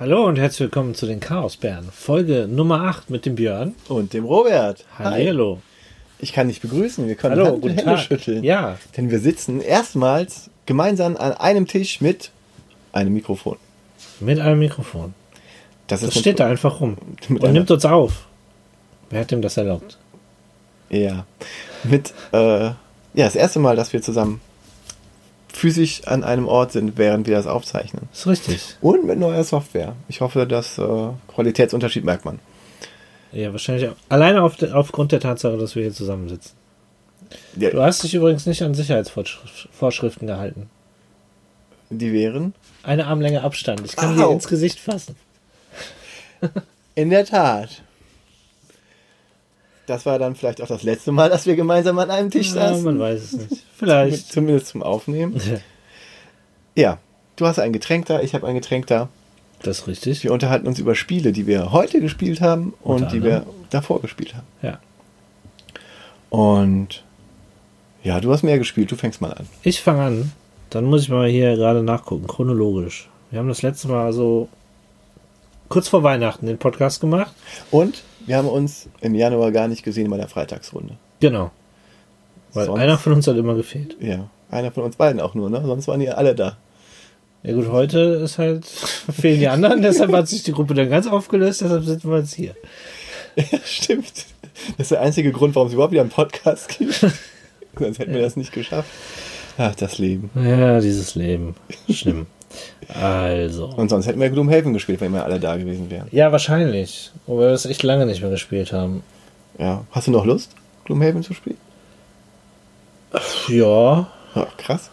Hallo und herzlich willkommen zu den Chaosbären. Folge Nummer 8 mit dem Björn. Und dem Robert. Hallo. Ich kann dich begrüßen. Wir können Hallo, Hand guten Hände Tag. schütteln. Ja, Denn wir sitzen erstmals gemeinsam an einem Tisch mit einem Mikrofon. mit einem Mikrofon. Das, Das steht da einfach rum und nimmt uns auf. Wer hat ihm das erlaubt? Ja. Mit, äh, ja, das erste Mal, dass wir zusammen physisch an einem Ort sind, während wir das aufzeichnen. Ist richtig. Und mit neuer Software. Ich hoffe, dass äh, Qualitätsunterschied merkt man. Ja, wahrscheinlich auch. alleine auf de, aufgrund der Tatsache, dass wir hier zusammensitzen. Ja, Du hast dich übrigens nicht an Sicherheitsvorschriften gehalten. die wären. Eine Armlänge Abstand. Ich kann Au. dir ins Gesicht fassen. In der Tat. Das war dann vielleicht auch das letzte Mal, dass wir gemeinsam an einem Tisch Ja, saßen. man weiß es nicht. Vielleicht. Zumindest zum Aufnehmen. Ja, du hast ein Getränk da, ich habe ein Getränk da. Das ist richtig. Wir unterhalten uns über Spiele, die wir heute gespielt haben und Unter die wir davor gespielt haben. Ja. Und ja, du hast mehr gespielt, du fängst mal an. Ich fange an. Dann muss ich mal hier gerade nachgucken, chronologisch. Wir haben das letzte Mal so kurz vor Weihnachten den Podcast gemacht. Und wir haben uns im Januar gar nicht gesehen bei der Freitagsrunde. Genau. Weil Sonst- einer von uns hat immer gefehlt. Ja, einer von uns beiden auch nur, ne? Sonst waren die alle da. Ja gut, heute ist halt, fehlen die anderen, deshalb hat sich die Gruppe dann ganz aufgelöst, deshalb sitzen wir jetzt hier. Ja, stimmt. Das ist der einzige Grund, warum es überhaupt wieder einen Podcast gibt. Sonst hätten wir das nicht geschafft. Ach, das Leben. Ja, dieses Leben. Schlimm. Also. Und sonst hätten wir Gloomhaven gespielt, wenn wir alle da gewesen wären. Ja, wahrscheinlich. Wobei wir das echt lange nicht mehr gespielt haben. Ja. Hast du noch Lust, Gloomhaven zu spielen? Ja. Ja, krass.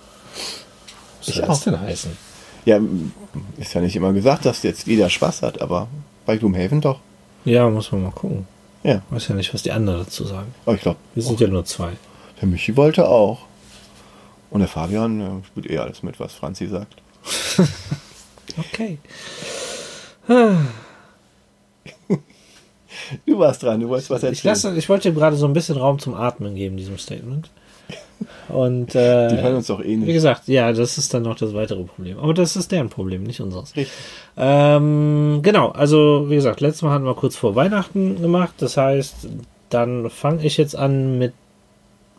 Was Ich soll das auch. denn heißen? Ja, ist ja nicht immer gesagt, dass jetzt jeder Spaß hat, aber bei Gloomhaven doch. Ja, muss man mal gucken. Ja, Weiß ja nicht, was die anderen dazu sagen. aber ich glaube, Wir sind ja nur zwei. der Michi wollte auch. Und der Fabian spielt eh alles mit, was Franzi sagt. Okay. Du warst dran, du wolltest was Ich, erzählen. lasse, ich wollte gerade so ein bisschen Raum zum Atmen geben, diesem Statement. Und Die hören äh, uns doch eh wie nicht. gesagt, ja, das ist dann noch das weitere Problem. Aber das ist deren Problem, nicht unseres. Richtig. Ähm, genau, also wie gesagt, letztes Mal hatten wir kurz vor Weihnachten gemacht. Das heißt, dann fange ich jetzt an mit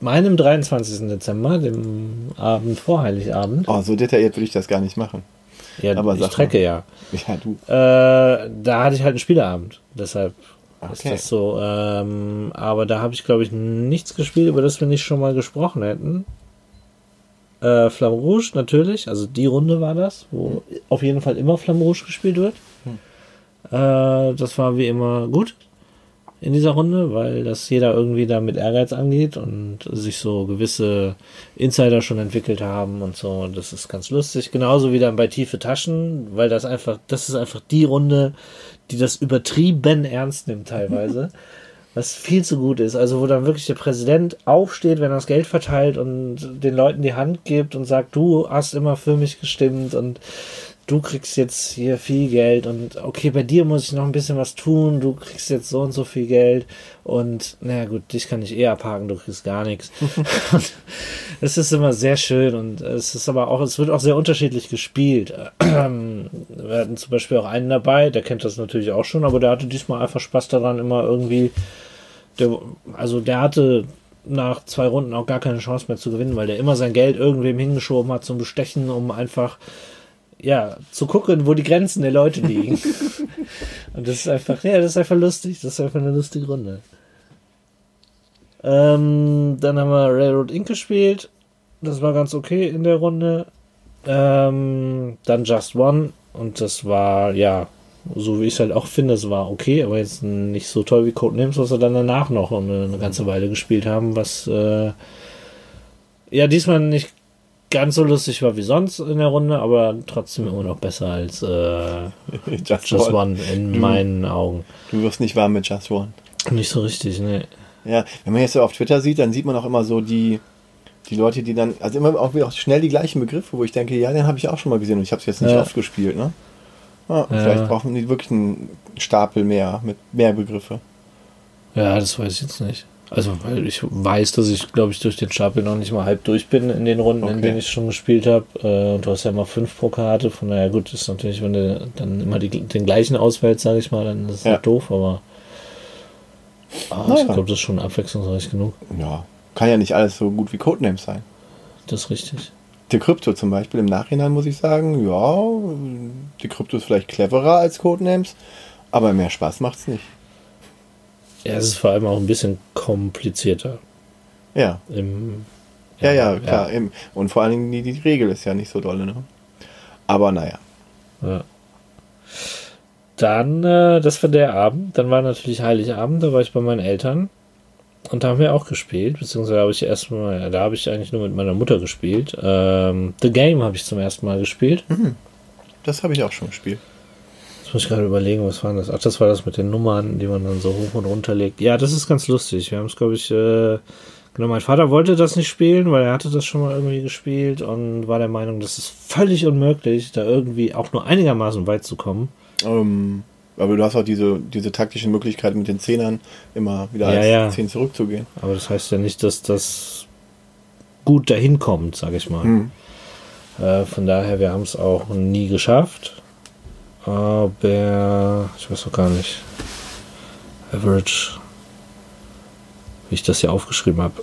meinem 23. Dezember, dem Abend vor Heiligabend. Oh, so detailliert würde ich das gar nicht machen. Ja, aber ich trecke ja. Ja, du. Äh, da hatte ich halt einen Spieleabend. Deshalb ist Okay. das so. Ähm, aber da habe ich, glaube ich, nichts gespielt, über das wir nicht schon mal gesprochen hätten. Äh, Flamme Rouge natürlich, also die Runde war das, wo auf jeden Fall immer Flamme Rouge gespielt wird. Äh, das war wie immer gut in dieser Runde, weil das jeder irgendwie da mit Ehrgeiz angeht und sich so gewisse Insider schon entwickelt haben und so. Und das ist ganz lustig. Genauso wie dann bei Tiefe Taschen, weil das einfach, das ist einfach die Runde, die das übertrieben ernst nimmt teilweise. was viel zu gut ist. Also wo dann wirklich der Präsident aufsteht, wenn er das Geld verteilt und den Leuten die Hand gibt und sagt, du hast immer für mich gestimmt und du kriegst jetzt hier viel Geld und okay, bei dir muss ich noch ein bisschen was tun, du kriegst jetzt so und so viel Geld und naja gut, dich kann ich eh abhaken, du kriegst gar nichts. Es ist immer sehr schön und es ist aber auch, es wird auch sehr unterschiedlich gespielt. Wir hatten zum Beispiel auch einen dabei, der kennt das natürlich auch schon, aber der hatte diesmal einfach Spaß daran, immer irgendwie, der, also der hatte nach zwei Runden auch gar keine Chance mehr zu gewinnen, weil der immer sein Geld irgendwem hingeschoben hat zum Bestechen, um einfach ja, zu gucken, wo die Grenzen der Leute liegen. Und das ist einfach, ja, das ist einfach lustig. Das ist einfach eine lustige Runde. Ähm, dann haben wir Railroad Inc. gespielt. Das war ganz okay in der Runde. Ähm, dann Just One. Und das war, ja, so wie ich es halt auch finde, es war okay, aber jetzt nicht so toll wie Codenames, was wir dann danach noch eine, eine ganze Weile gespielt haben, was äh, ja diesmal nicht ganz so lustig war wie sonst in der Runde, aber trotzdem immer noch besser als äh, Just, Just One. One in Du- meinen Augen. Du wirst nicht warm mit Just One. Nicht so richtig, ne. Ja, wenn man jetzt so auf Twitter sieht, dann sieht man auch immer so die, die Leute, die dann, also immer auch wieder schnell die gleichen Begriffe, wo ich denke, ja, den habe ich auch schon mal gesehen und ich habe es jetzt nicht Ja. oft gespielt, ne? Ja, Ja. Vielleicht brauchen die wirklich einen Stapel mehr, mit mehr Begriffe. Ja, das weiß ich jetzt nicht. Also, weil ich weiß, dass ich, glaube ich, durch den Stapel noch nicht mal halb durch bin in den Runden, in Okay. denen ich schon gespielt habe. Äh, und du hast ja immer fünf pro Karte, von daher gut, ist natürlich, wenn du dann immer die, den gleichen auswählst, sage ich mal, dann ist es Ja. halt doof, aber ah, ich glaube, das ist schon abwechslungsreich genug. Ja, kann ja nicht alles so gut wie Codenames sein. Das ist richtig. Die Krypto zum Beispiel, im Nachhinein muss ich sagen, ja, die Krypto ist vielleicht cleverer als Codenames, aber mehr Spaß macht's nicht. Ja, es ist vor allem auch ein bisschen komplizierter. Ja, Im, ja, ja, klar. Eben. Und vor allen Dingen die, die Regel ist ja nicht so dolle, ne? Aber naja. Ja. Dann, äh, das war der Abend. Dann war natürlich Heiligabend, da war ich bei meinen Eltern. Und da haben wir auch gespielt, beziehungsweise habe ich erstmal, ja, da habe ich eigentlich nur mit meiner Mutter gespielt. Ähm, The Game habe ich zum ersten Mal gespielt. Das habe ich auch schon gespielt. Jetzt muss ich gerade überlegen, was war das? Ach, das war das mit den Nummern, die man dann so hoch und runter legt. Ja, das ist ganz lustig. Wir haben es, glaube ich, äh, genau, mein Vater wollte das nicht spielen, weil er hatte das schon mal irgendwie gespielt und war der Meinung, das ist völlig unmöglich, da irgendwie auch nur einigermaßen weit zu kommen. Ähm, aber du hast auch diese, diese taktische Möglichkeit mit den Zehnern immer wieder Ja, als ja. Zehn zurückzugehen. Aber das heißt ja nicht, dass das gut dahin kommt, sage ich mal. Hm. Äh, von daher, wir haben es auch nie geschafft. Aber ich weiß auch gar nicht. Average, wie ich das hier aufgeschrieben habe.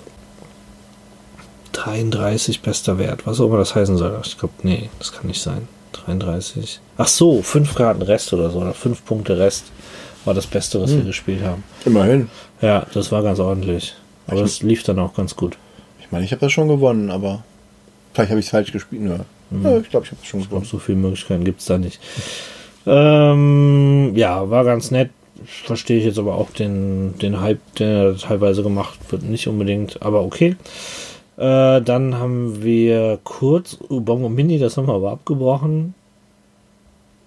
33 bester Wert, was auch immer das heißen soll. Ich glaube, nee, das kann nicht sein. 33. Ach so, 5 Karten Rest oder so, oder 5 Punkte Rest war das Beste, was wir gespielt haben. Immerhin. Ja, das war ganz ordentlich. Aber Ich- das lief dann auch ganz gut. Ich meine, ich habe das schon gewonnen, aber vielleicht habe ich es falsch gespielt. Nö. Ja, ich glaube, ich habe es schon Ich gewonnen. so viele Möglichkeiten gibt es da nicht. Ähm, ja, war ganz nett. Verstehe ich jetzt aber auch den, den Hype, der teilweise gemacht wird, nicht unbedingt, aber okay. Äh, dann haben wir kurz Ubongo Mini, das haben wir aber abgebrochen.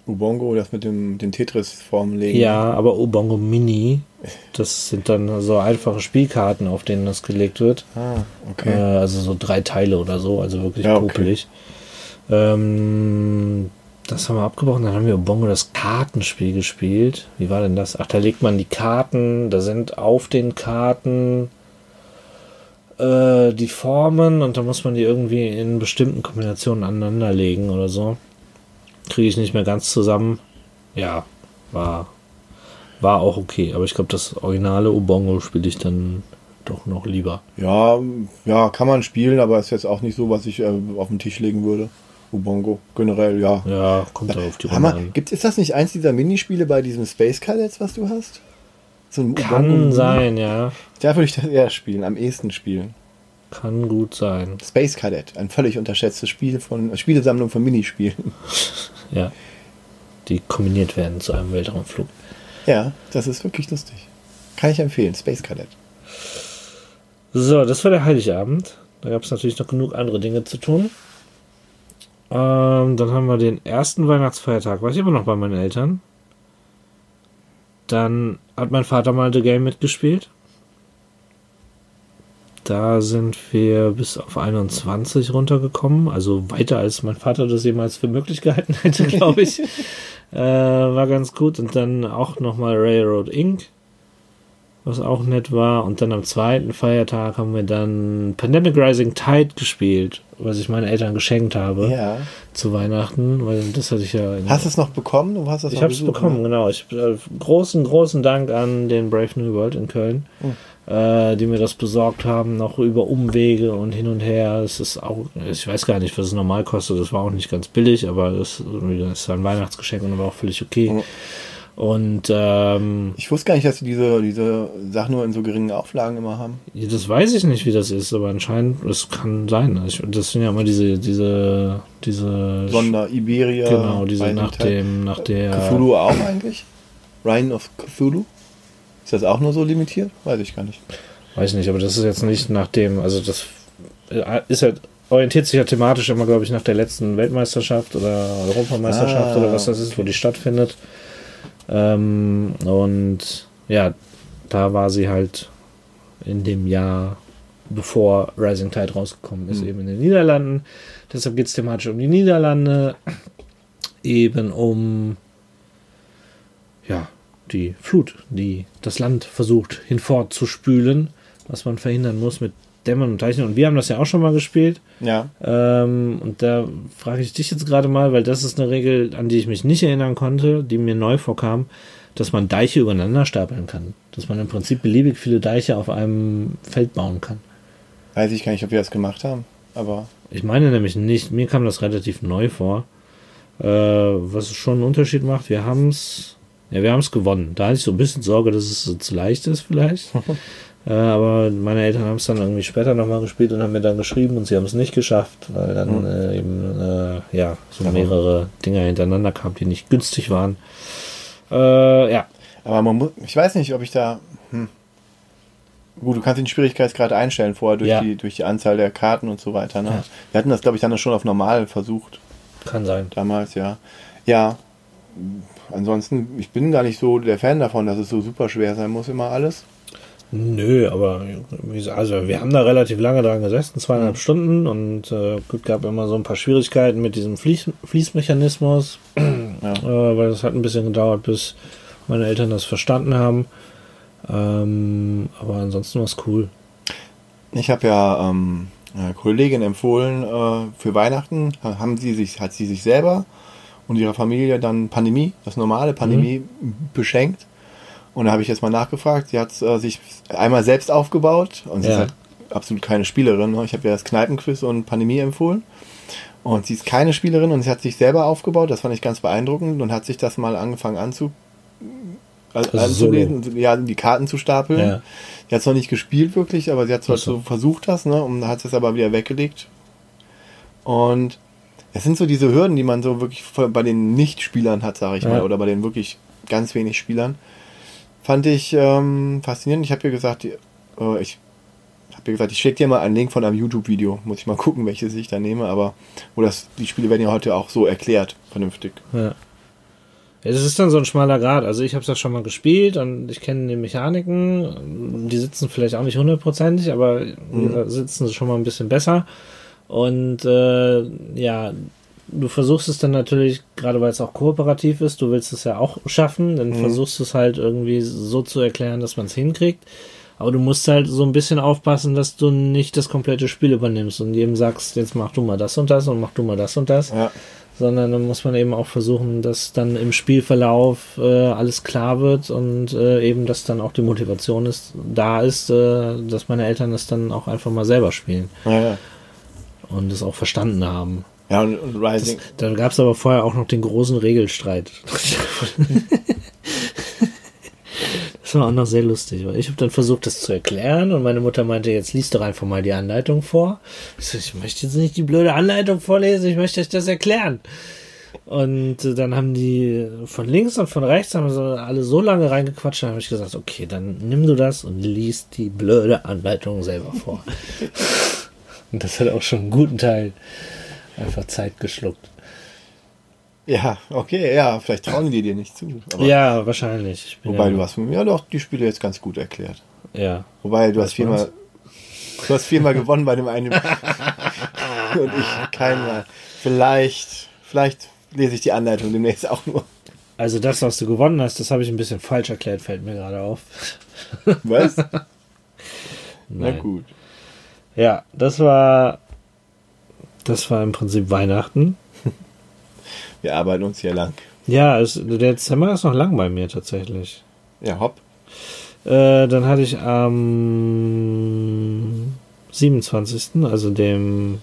Ubongo, das mit dem, den Tetris-Formen legen. Ja, aber Ubongo Mini, das sind dann so einfache Spielkarten, auf denen das gelegt wird. Ah, Äh, okay. also so drei Teile oder so, also wirklich Ja, okay. popelig. Ähm, das haben wir abgebrochen. Dann haben wir Bongo das Kartenspiel gespielt. Wie war denn das? Ach, da legt man die Karten, da sind auf den Karten äh, die Formen und da muss man die irgendwie in bestimmten Kombinationen aneinanderlegen oder so. Kriege ich nicht mehr ganz zusammen. Ja, war, war auch okay. Aber ich glaube, das originale Ubongo spiele ich dann doch noch lieber. Ja, ja, kann man spielen, aber ist jetzt auch nicht so, was ich äh, auf den Tisch legen würde. Ubongo, generell, ja. Ja, kommt da auf die Runde Hammer. an. Gibt, ist das nicht eins dieser Minispiele bei diesem Space Cadets, was du hast? So ein Kann Ubongo- sein, ja. Da würde ich das eher spielen, am ehesten spielen. Kann gut sein. Space Cadet, ein völlig unterschätztes Spiel von Spielesammlung von Minispielen. Ja. Die kombiniert werden zu einem Weltraumflug. Ja, das ist wirklich lustig. Kann ich empfehlen, Space Cadet. So, das war der Heiligabend. Da gab es natürlich noch genug andere Dinge zu tun. Ähm, dann haben wir den ersten Weihnachtsfeiertag. War ich immer noch bei meinen Eltern. Dann hat mein Vater mal The Game mitgespielt. Da sind wir bis auf 21 runtergekommen. Also weiter als mein Vater das jemals für möglich gehalten hätte, glaube ich. äh, war ganz gut. Und dann auch nochmal Railroad Inc was auch nett war. Und dann am zweiten Feiertag haben wir dann Pandemic Rising Tide gespielt, was ich meinen Eltern geschenkt habe Ja. zu Weihnachten, weil das hatte ich ja. Hast du es noch bekommen? Du hast das ich habe es bekommen, ne? genau. Ich, äh, großen, großen Dank an den Brave New World in Köln, Hm. äh, die mir das besorgt haben, noch über Umwege und hin und her. Es ist auch, ich weiß gar nicht, was es normal kostet. Das war auch nicht ganz billig, aber das, das ist ein Weihnachtsgeschenk und war auch völlig okay. Hm. Und ähm, Ich wusste gar nicht, dass sie diese, diese Sachen nur in so geringen Auflagen immer haben. Das weiß ich nicht, wie das ist, aber anscheinend, es kann sein. Ich, das sind ja immer diese, diese, diese, Sonder Iberia. genau, diese nach Tide. dem, nach der, Cthulhu auch eigentlich? Rhine of Cthulhu? Ist das auch nur so limitiert? Weiß ich gar nicht. weiß nicht, aber das ist jetzt nicht nach dem, also das äh, ist halt, orientiert sich ja thematisch immer, glaube ich, nach der letzten Weltmeisterschaft oder Europameisterschaft Ah, oder was das ist, wo die stattfindet. Ähm, und ja, da war sie halt in dem Jahr, bevor Rising Tide rausgekommen ist, Hm. eben in den Niederlanden. Deshalb geht es thematisch um die Niederlande, eben um ja, die Flut, die das Land versucht hinfortzuspülen. was man verhindern muss mit Dämmern und Zeichnen. Und wir haben das ja auch schon mal gespielt. Ja. Ähm, und da frage ich dich jetzt gerade mal, weil das ist eine Regel, an die ich mich nicht erinnern konnte, die mir neu vorkam, dass man Deiche übereinander stapeln kann. Dass man im Prinzip beliebig viele Deiche auf einem Feld bauen kann. Weiß ich gar nicht, ob wir das gemacht haben, aber. Ich meine nämlich nicht, mir kam das relativ neu vor. Äh, was schon einen Unterschied macht, wir haben es, ja, wir haben es gewonnen. Da hatte ich so ein bisschen Sorge, dass es so zu leicht ist vielleicht. äh, aber meine Eltern haben es dann irgendwie später nochmal gespielt und haben mir dann geschrieben und sie haben es nicht geschafft, weil dann Mhm. äh, eben äh, ja so mehrere Dinger hintereinander kamen, die nicht günstig waren. Äh, ja, Aber man muss, ich weiß nicht, ob ich da. Hm. Gut, du kannst den Schwierigkeitsgrad einstellen vorher durch, Ja. die, durch die Anzahl der Karten und so weiter. Ne? Ja. Wir hatten das, glaube ich, dann schon auf normal versucht, kann sein. damals, ja. Ja, ansonsten, ich bin gar nicht so der Fan davon, dass es so super schwer sein muss, immer alles. Nö, aber also wir haben da relativ lange dran gesessen, zweieinhalb Mhm. Stunden und äh, gut gab immer so ein paar Schwierigkeiten mit diesem Fließ, Fließmechanismus, Ja. äh, weil es hat ein bisschen gedauert, bis meine Eltern das verstanden haben. Ähm, aber ansonsten war es cool. Ich habe ja ähm, eine Kollegin empfohlen, äh, für Weihnachten haben sie sich, hat sie sich selber und ihrer Familie dann Pandemie, das normale Pandemie, beschenkt. Und da habe ich jetzt mal nachgefragt. Sie hat äh, sich einmal selbst aufgebaut und sie Ja. ist halt absolut keine Spielerin. Ne? Ich habe ja das Kneipenquiz und Pandemie empfohlen. Und sie ist keine Spielerin und sie hat sich selber aufgebaut. Das fand ich ganz beeindruckend und hat sich das mal angefangen anzu, Also anzulesen, ja, die Karten zu stapeln. Ja. Sie hat es noch nicht gespielt wirklich, aber sie hat es halt so. so versucht das, ne? Und hat es aber wieder weggelegt. Und es sind so diese Hürden, die man so wirklich bei den Nicht-Spielern hat, sage ich Ja. mal, oder bei den wirklich ganz wenig Spielern. Fand ich ähm, faszinierend. Ich habe ihr gesagt, die- äh, ich habe ihr gesagt, ich schicke dir mal einen Link von einem YouTube-Video. Muss ich mal gucken, welches ich da nehme, aber wo das, die Spiele werden ja heute auch so erklärt, vernünftig. Ja. Ja, das ist dann so ein schmaler Grad. Also ich habe das schon mal gespielt und ich kenne die Mechaniken. Die sitzen vielleicht auch nicht hundertprozentig, aber Mhm. sitzen schon mal ein bisschen besser. Und äh, ja, du versuchst es dann natürlich, gerade weil es auch kooperativ ist, du willst es ja auch schaffen, dann Mhm. versuchst du es halt irgendwie so zu erklären, dass man es hinkriegt. Aber du musst halt so ein bisschen aufpassen, dass du nicht das komplette Spiel übernimmst und jedem sagst, jetzt mach du mal das und das und mach du mal das und das Ja, sondern dann muss man eben auch versuchen, dass dann im Spielverlauf äh, alles klar wird und äh, eben, dass dann auch die Motivation ist, da ist, äh, dass meine Eltern das dann auch einfach mal selber spielen ja, ja. und es auch verstanden haben. Ja und, und Das, Rising. da gab es aber vorher auch noch den großen Regelstreit. Das war auch noch sehr lustig, weil ich habe dann versucht, das zu erklären und meine Mutter meinte, jetzt liest doch einfach mal die Anleitung vor. Ich so, ich möchte jetzt nicht die blöde Anleitung vorlesen, ich möchte euch das erklären. Und äh, dann haben die von links und von rechts haben so alle so lange reingequatscht, dann habe ich gesagt, okay, dann nimm du das und liest die blöde Anleitung selber vor. und das hat auch schon einen guten Teil einfach Zeit geschluckt. Ja, okay, ja, vielleicht trauen die dir nicht zu. Ja, wahrscheinlich. Wobei ja, du hast mir ja doch die Spiele jetzt ganz gut erklärt. Ja. Wobei du hast viermal, du hast viermal gewonnen bei dem einen und ich keinmal. Vielleicht, vielleicht lese ich die Anleitung demnächst auch nur. Also das, was du gewonnen hast, das habe ich ein bisschen falsch erklärt, fällt mir gerade auf. Was? Na gut. Ja, das war das war im Prinzip Weihnachten. Wir arbeiten uns hier lang. Ja, es, der Dezember ist noch lang bei mir tatsächlich. Ja, hopp. Äh, dann hatte ich am 27., also dem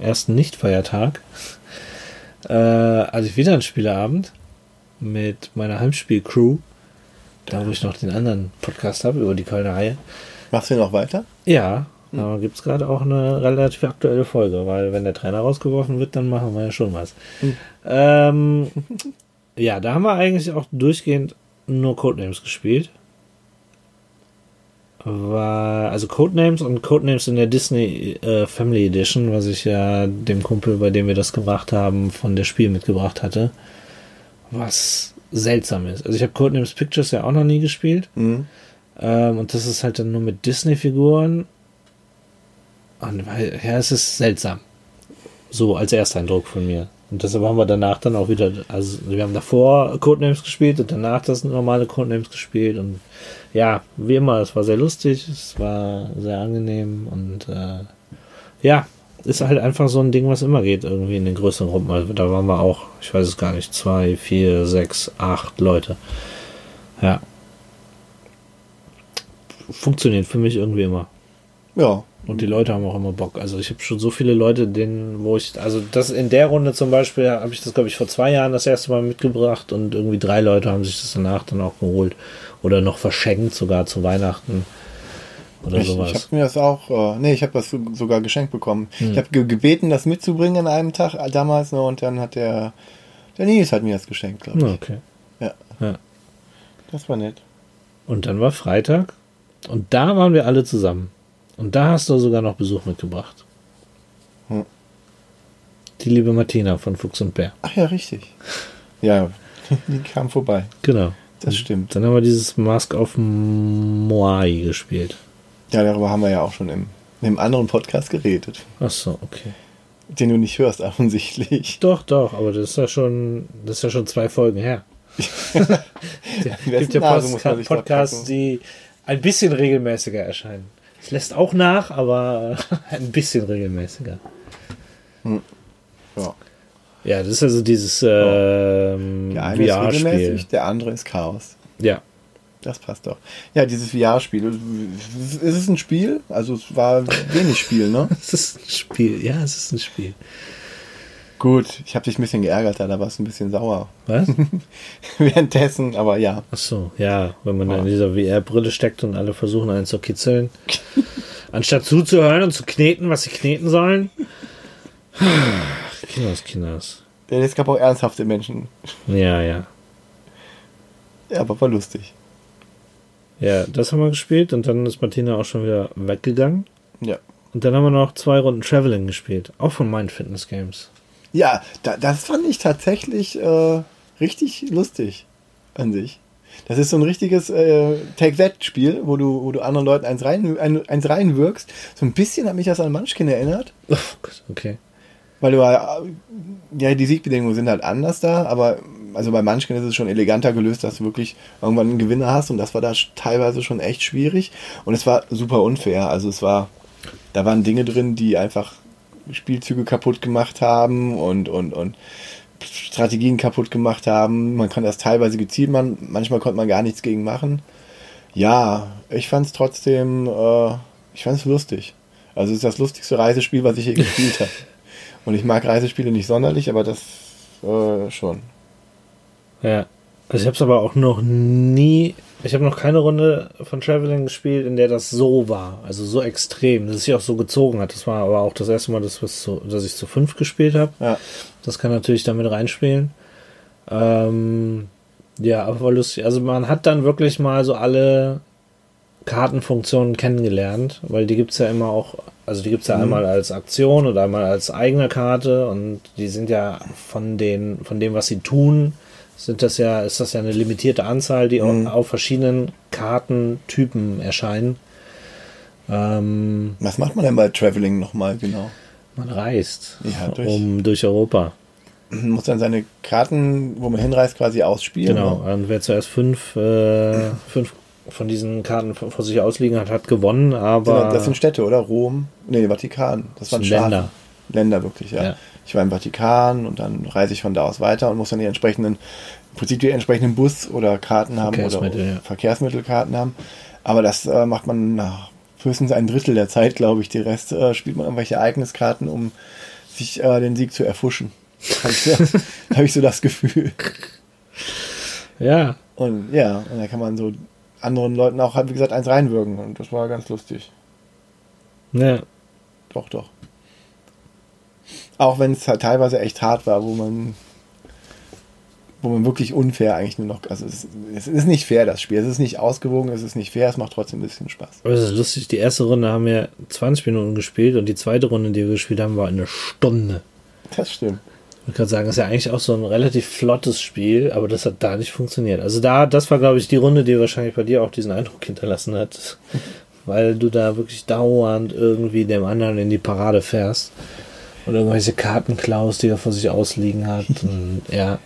ersten Nicht-Feiertag, äh, hatte ich wieder einen Spieleabend mit meiner Heimspiel-Crew, da wo ich noch den anderen Podcast habe über die Kölner Haie. Machst du noch weiter? Ja, da gibt es gerade auch eine relativ aktuelle Folge, weil wenn der Trainer rausgeworfen wird, dann machen wir ja schon was. Ähm, ja, da haben wir eigentlich auch durchgehend nur Codenames gespielt. War, also Codenames und Codenames in der Disney äh, Family Edition, was ich ja dem Kumpel, bei dem wir das gebracht haben, von der Spiel mitgebracht hatte. Was seltsam ist. Also ich habe Codenames Pictures ja auch noch nie gespielt. Mhm. Ähm, und das ist halt dann nur mit Disney-Figuren. Und ja, es ist seltsam. So als Ersteindruck von mir. Und deshalb haben wir danach dann auch wieder, also wir haben davor Codenames gespielt und danach das normale Codenames gespielt und ja, wie immer, es war sehr lustig, es war sehr angenehm und äh, ja, ist halt einfach so ein Ding, was immer geht, irgendwie in den größeren Gruppen. Also da waren wir auch, ich weiß es gar nicht, zwei, vier, sechs, acht Leute. Ja. Funktioniert für mich irgendwie immer. Ja. Und die Leute haben auch immer Bock. Also ich habe schon so viele Leute, denen, wo ich, also das in der Runde zum Beispiel, habe ich das, glaube ich, vor zwei Jahren das erste Mal mitgebracht und irgendwie drei Leute haben sich das danach dann auch geholt. Oder noch verschenkt, sogar zu Weihnachten. Oder ich, sowas. Ich habe mir das auch, äh, nee, ich habe das sogar geschenkt bekommen. Hm. Ich habe ge gebeten, das mitzubringen an einem Tag äh, damals noch und dann hat der, der Nils hat mir das geschenkt, glaube ich. Okay. Ja. ja. Das war nett. Und dann war Freitag und da waren wir alle zusammen. Und da hast du sogar noch Besuch mitgebracht. Hm. Die liebe Martina von Fuchs und Bär. Ach ja, richtig. Ja, die kam vorbei. Genau. Das stimmt. Dann haben wir dieses Mask of Moai gespielt. Ja, darüber haben wir ja auch schon im, einem anderen Podcast geredet. Ach so, okay. Den du nicht hörst, offensichtlich. Doch, doch, aber das ist ja schon, das ist ja schon zwei Folgen her. Es gibt ja Podcasts, die ein bisschen regelmäßiger erscheinen. Es lässt auch nach, aber ein bisschen regelmäßiger. Hm. Ja. Ja, das ist also dieses ähm, Der eine ist regelmäßig, der andere ist Chaos. Ja. Das passt doch. Ja, dieses VR-Spiel. Ist es ein Spiel? Also es war wenig Spiel, ne? es ist ein Spiel, ja, es ist ein Spiel. Gut, ich habe dich ein bisschen geärgert, da warst du ein bisschen sauer. Was? Währenddessen, aber ja. Ach so, ja, wenn man dann in dieser VR-Brille steckt und alle versuchen einen zu kitzeln. Anstatt zuzuhören und zu kneten, was sie kneten sollen. Kinders, Kinders. Ja, es gab auch ernsthafte Menschen. Ja, ja. Ja, aber war lustig. Ja, das haben wir gespielt und dann ist Martina auch schon wieder weggegangen. Ja. Und dann haben wir noch zwei Runden Traveling gespielt, auch von Mind Fitness Games. Ja, da, das fand ich tatsächlich äh, richtig lustig an sich. Das ist so ein richtiges äh, Take-That-Spiel, wo du, wo du anderen Leuten eins, rein, ein, eins reinwirkst. So ein bisschen hat mich das an Munchkin erinnert. Oh Gott, okay. Weil du ja, die Siegbedingungen sind halt anders da, aber also bei Munchkin ist es schon eleganter gelöst, dass du wirklich irgendwann einen Gewinner hast und das war da teilweise schon echt schwierig und es war super unfair. Also es war, da waren Dinge drin, die einfach Spielzüge kaputt gemacht haben und, und, und Strategien kaputt gemacht haben. Man kann das teilweise gezielt machen, manchmal konnte man gar nichts gegen machen. Ja, ich fand es trotzdem, äh, ich fand es lustig. Also es ist das lustigste Reisespiel, was ich je gespielt habe. Und ich mag Reisespiele nicht sonderlich, aber das äh, schon. Ja. Also ich habe es aber auch noch nie, ich habe noch keine Runde von Traveling gespielt, in der das so war, also so extrem, dass es sich auch so gezogen hat. Das war aber auch das erste Mal, dass, zu, dass ich zu fünf gespielt habe. Ja. Das kann natürlich damit reinspielen. Ähm, ja, aber war lustig. Also man hat dann wirklich mal so alle Kartenfunktionen kennengelernt, weil die gibt es ja immer auch, also die gibt es ja mhm. einmal als Aktion oder einmal als eigene Karte und die sind ja von den, von dem, was sie tun, sind das ja, ist das ja eine limitierte Anzahl, die mhm. auf verschiedenen Kartentypen erscheinen. Ähm, Was macht man denn bei Traveling nochmal genau? Man reist ja, durch, um, durch Europa. Man muss dann seine Karten, wo man hinreist, quasi ausspielen. Genau, oder? und wer zuerst fünf, äh, fünf von diesen Karten vor sich ausliegen hat, hat gewonnen, aber. Das sind Städte, oder? Rom? Nee, Vatikan. Das waren Länder. Länder, wirklich, ja. ja ich war im Vatikan und dann reise ich von da aus weiter und muss dann die entsprechenden, im Prinzip die entsprechenden Bus- oder Karten haben oder ja. Verkehrsmittelkarten haben. Aber das äh, macht man nach höchstens ein Drittel der Zeit, glaube ich. Die Rest äh, spielt man irgendwelche Ereigniskarten, um sich äh, den Sieg zu erfuschen. Habe ich, so, hab ich so das Gefühl. Ja. Und ja, und da kann man so anderen Leuten auch, wie gesagt, eins reinwirken. Und das war ganz lustig. Ja. Doch, doch. Auch wenn es halt teilweise echt hart war, wo man wo man wirklich unfair eigentlich nur noch, also es, es, ist nicht fair, das Spiel. Es ist nicht ausgewogen, es ist nicht fair, es macht trotzdem ein bisschen Spaß. Aber es ist lustig, die erste Runde haben wir 20 Minuten gespielt und die zweite Runde, die wir gespielt haben, war eine Stunde. Das stimmt. Ich kann sagen, ist ja eigentlich auch so ein relativ flottes Spiel, aber das hat da nicht funktioniert. Also da, das war, glaube ich, die Runde, die wahrscheinlich bei dir auch diesen Eindruck hinterlassen hat, weil du da wirklich dauernd irgendwie dem anderen in die Parade fährst. Oder irgendwelche Karten klaust, die er vor sich ausliegen hat. Und, ja.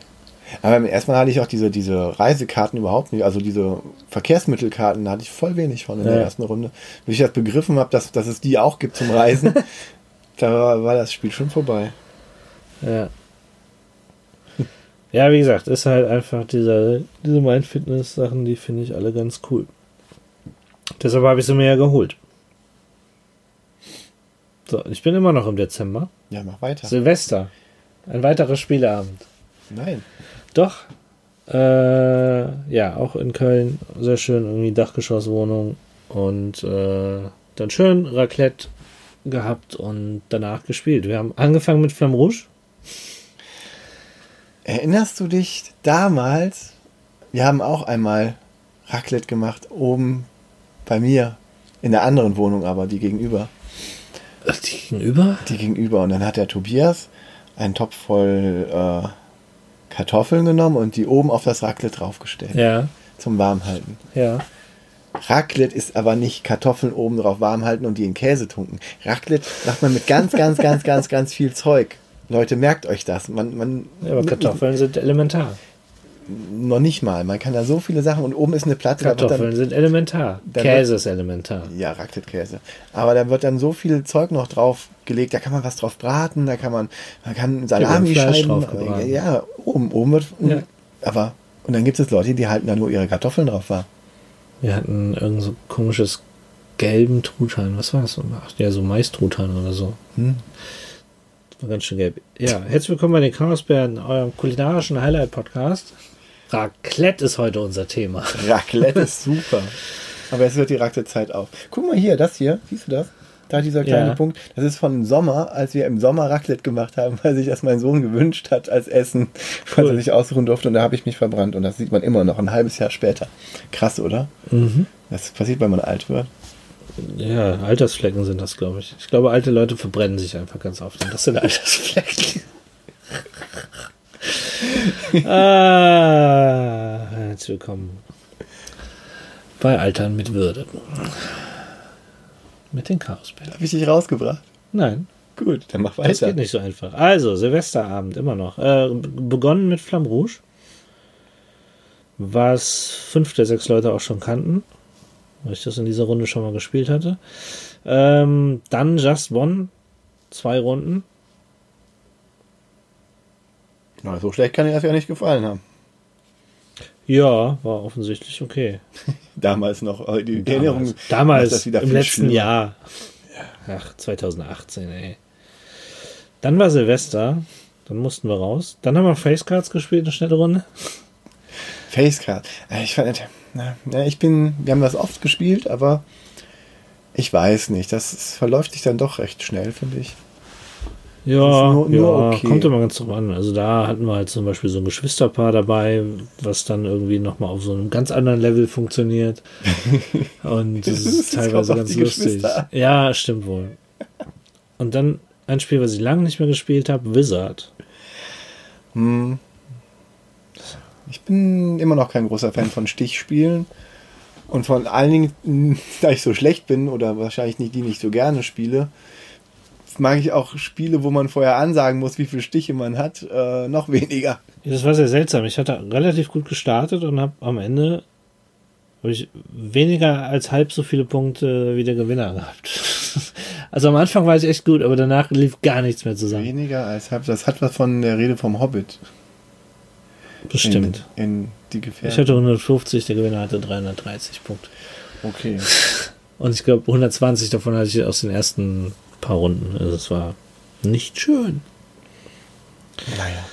Aber erstmal hatte ich auch diese, diese Reisekarten überhaupt nicht, also diese Verkehrsmittelkarten, da hatte ich voll wenig von in Ja. der ersten Runde. Bis ich das begriffen habe, dass, dass es die auch gibt zum Reisen, da war, war das Spiel schon vorbei. Ja. Ja, wie gesagt, ist halt einfach diese, diese Mindfitness-Sachen, die finde ich alle ganz cool. Deshalb habe ich sie mir ja geholt. So, ich bin immer noch im Dezember. Ja, mach weiter. Silvester. Ein weiterer Spieleabend. Nein. Doch. Äh, ja, auch in Köln. Sehr schön, irgendwie Dachgeschosswohnung. Und äh, dann schön Raclette gehabt und danach gespielt. Wir haben angefangen mit Flamme Rouge. Erinnerst du dich damals? Wir haben auch einmal Raclette gemacht, oben bei mir. In der anderen Wohnung aber, die gegenüber. Ach, Die gegenüber? Die gegenüber. Und dann hat der Tobias einen Topf voll äh, Kartoffeln genommen und die oben auf das Raclette draufgestellt. Ja, Zum Warmhalten. ja. Raclette ist aber nicht Kartoffeln oben drauf warm halten und die in Käse tunken. Raclette macht man mit ganz, ganz, ganz, ganz, ganz viel Zeug. Leute, merkt euch das. Man, man, ja aber Kartoffeln sind elementar. Noch nicht mal. Man kann da so viele Sachen und oben ist eine Platte. wird Kartoffeln sind elementar. Dann Käse ist elementar. Dann, ja, Raclette-Käse. Aber da wird dann so viel Zeug noch drauf gelegt. Da kann man was drauf braten. Da kann man, man kann Salami schneiden. Ja, oben, oben wird. Ja. Aber und dann gibt es Leute, die halten da nur ihre Kartoffeln drauf warm. Wir hatten irgend so komisches gelben Truthahn. Was war das? Ach, ja, so Maistruthahn oder so. Hm. Das war ganz schön gelb. Ja, herzlich willkommen bei den Chaosbären, eurem kulinarischen Highlight-Podcast. Raclette ist heute unser Thema. Raclette ist super. Aber es hört die Raclette-Zeit auf. Guck mal hier, das hier. Siehst du das? Da dieser kleine Ja. Punkt. Das ist von Sommer, als wir im Sommer Raclette gemacht haben, weil sich das mein Sohn gewünscht hat als Essen, weil er Cool. sich ausruhen durfte. Und da habe ich mich verbrannt. Und das sieht man immer noch, ein halbes Jahr später. Krass, oder? Mhm. Das passiert, wenn man alt wird. Ja, Altersflecken sind das, glaube ich. Ich glaube, alte Leute verbrennen sich einfach ganz oft. Und das sind Altersflecken. ah, herzlich willkommen bei Altern mit Würde. Mit den Chaosbällen. Habe ich dich rausgebracht? Nein, Gut, dann mach das weiter. geht nicht so einfach. Also, Silvesterabend immer noch. Äh, begonnen mit Flamme Rouge, was fünf der sechs Leute auch schon kannten, weil ich das in dieser Runde schon mal gespielt hatte. Ähm, dann Just One, zwei Runden. Na, so schlecht kann dir das ja nicht gefallen haben. Ja, war offensichtlich okay. Damals noch. aber Die Damals, Erinnerung damals das wieder im letzten schlimmer. Jahr. Ach, 2018, ey. Dann war Silvester, dann mussten wir raus. Dann haben wir Facecards gespielt, eine schnelle Runde. Facecard. Äh, Ich fand, na, na, ich bin, wir haben das oft gespielt, aber ich weiß nicht. Das verläuft sich dann doch recht schnell, finde ich. Ja, nur- nur ja okay. kommt immer ganz drauf an. Also da hatten wir halt zum Beispiel so ein Geschwisterpaar dabei, was dann irgendwie nochmal auf so einem ganz anderen Level funktioniert. Und das ist teilweise ganz lustig. Ja, stimmt wohl. Und dann ein Spiel, was ich lange nicht mehr gespielt habe, Wizard. Hm. Ich bin immer noch kein großer Fan von Stichspielen. Und von allen Dingen, da ich so schlecht bin oder wahrscheinlich nicht, die nicht so gerne spiele, mag ich auch Spiele, wo man vorher ansagen muss, wie viele Stiche man hat, äh, noch weniger. Das war sehr seltsam. Ich hatte relativ gut gestartet und habe am Ende hab ich weniger als halb so viele Punkte wie der Gewinner gehabt. Also am Anfang war ich echt gut, aber danach lief gar nichts mehr zusammen. Weniger als halb. Das hat was von der Rede vom Hobbit. Bestimmt. In, in die Gefährten. Ich hatte 150, der Gewinner hatte 330 Punkte. okay. Und ich glaube, 120 davon hatte ich aus den ersten paar Runden. Also es war nicht schön. Naja.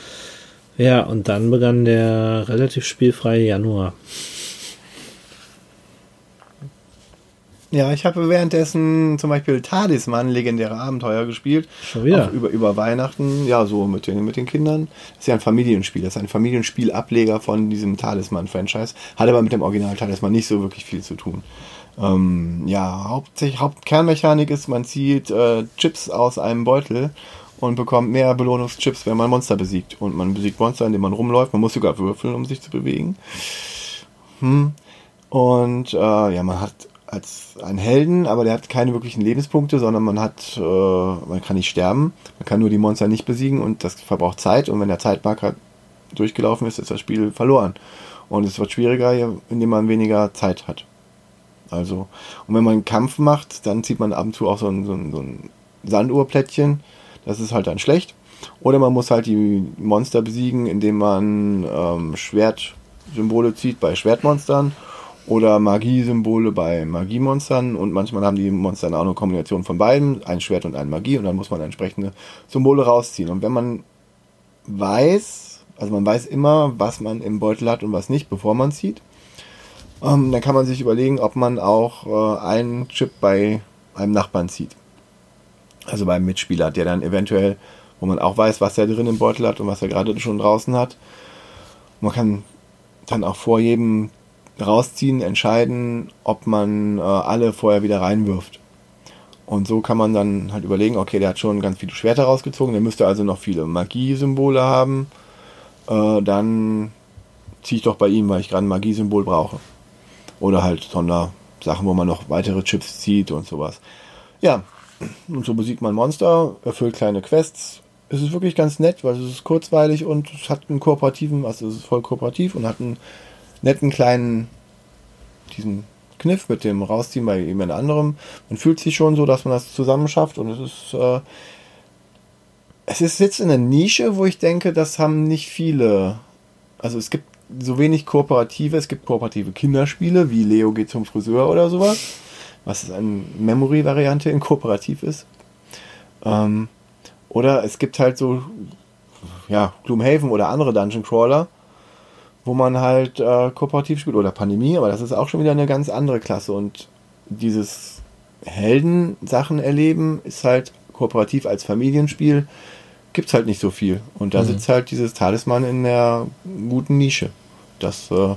Ja, und dann begann der relativ spielfreie Januar. Ja, ich habe währenddessen zum Beispiel Talisman, legendäre Abenteuer gespielt. Schon wieder? Auch über, über Weihnachten, ja, so mit den, mit den Kindern. Das ist ja ein Familienspiel. Das ist ein Familienspielableger von diesem Talisman-Franchise. Hat aber mit dem Original Talisman nicht so wirklich viel zu tun. Ähm, ja, hauptsächlich, Hauptkernmechanik ist, man zieht äh, Chips aus einem Beutel und bekommt mehr Belohnungschips, wenn man Monster besiegt. Und man besiegt Monster, indem man rumläuft. Man muss sogar würfeln, um sich zu bewegen. Hm. Und äh, ja, man hat als einen Helden, aber der hat keine wirklichen Lebenspunkte, sondern man hat, äh, man kann nicht sterben, man kann nur die Monster nicht besiegen und das verbraucht Zeit und wenn der Zeitmarker durchgelaufen ist, ist das Spiel verloren. Und es wird schwieriger, indem man weniger Zeit hat. Also, und wenn man einen Kampf macht, dann zieht man ab und zu auch so ein, so ein, so ein Sanduhrplättchen. Das ist halt dann schlecht. Oder man muss halt die Monster besiegen, indem man ähm, Schwertsymbole zieht bei Schwertmonstern oder Magiesymbole bei Magiemonstern und manchmal haben die Monster auch eine Kombination von beiden, ein Schwert und ein Magie und dann muss man entsprechende Symbole rausziehen. Und wenn man weiß, also man weiß immer, was man im Beutel hat und was nicht, bevor man zieht, ähm, dann kann man sich überlegen, ob man auch äh, einen Chip bei einem Nachbarn zieht. Also beim Mitspieler, der dann eventuell, wo man auch weiß, was er drin im Beutel hat und was er gerade schon draußen hat. Man kann dann auch vor jedem rausziehen, entscheiden, ob man äh, alle vorher wieder reinwirft. Und so kann man dann halt überlegen, okay, der hat schon ganz viele Schwerter rausgezogen, der müsste also noch viele Magiesymbole haben. Äh, dann ziehe ich doch bei ihm, weil ich gerade ein Magiesymbol brauche. Oder halt Sondersachen, wo man noch weitere Chips zieht und sowas. Ja, und so besiegt man Monster, erfüllt kleine Quests. Es ist wirklich ganz nett, weil es ist kurzweilig und es hat einen kooperativen, also es ist voll kooperativ und hat einen netten kleinen, diesen Kniff mit dem Rausziehen bei jemand anderem. Man fühlt sich schon so, dass man das zusammen schafft und es ist, äh, es ist jetzt in einer Nische, wo ich denke, das haben nicht viele. Also es gibt so wenig kooperative, es gibt kooperative Kinderspiele, wie Leo geht zum Friseur oder sowas, was eine Memory-Variante in kooperativ ist. Ähm, oder es gibt halt so, ja, Gloomhaven oder andere Dungeon Crawler, wo man halt äh, kooperativ spielt oder Pandemie, aber das ist auch schon wieder eine ganz andere Klasse und dieses Heldensachen erleben ist halt kooperativ als Familienspiel gibt es halt nicht so viel und da mhm. sitzt halt dieses Talisman in der guten Nische. Das äh,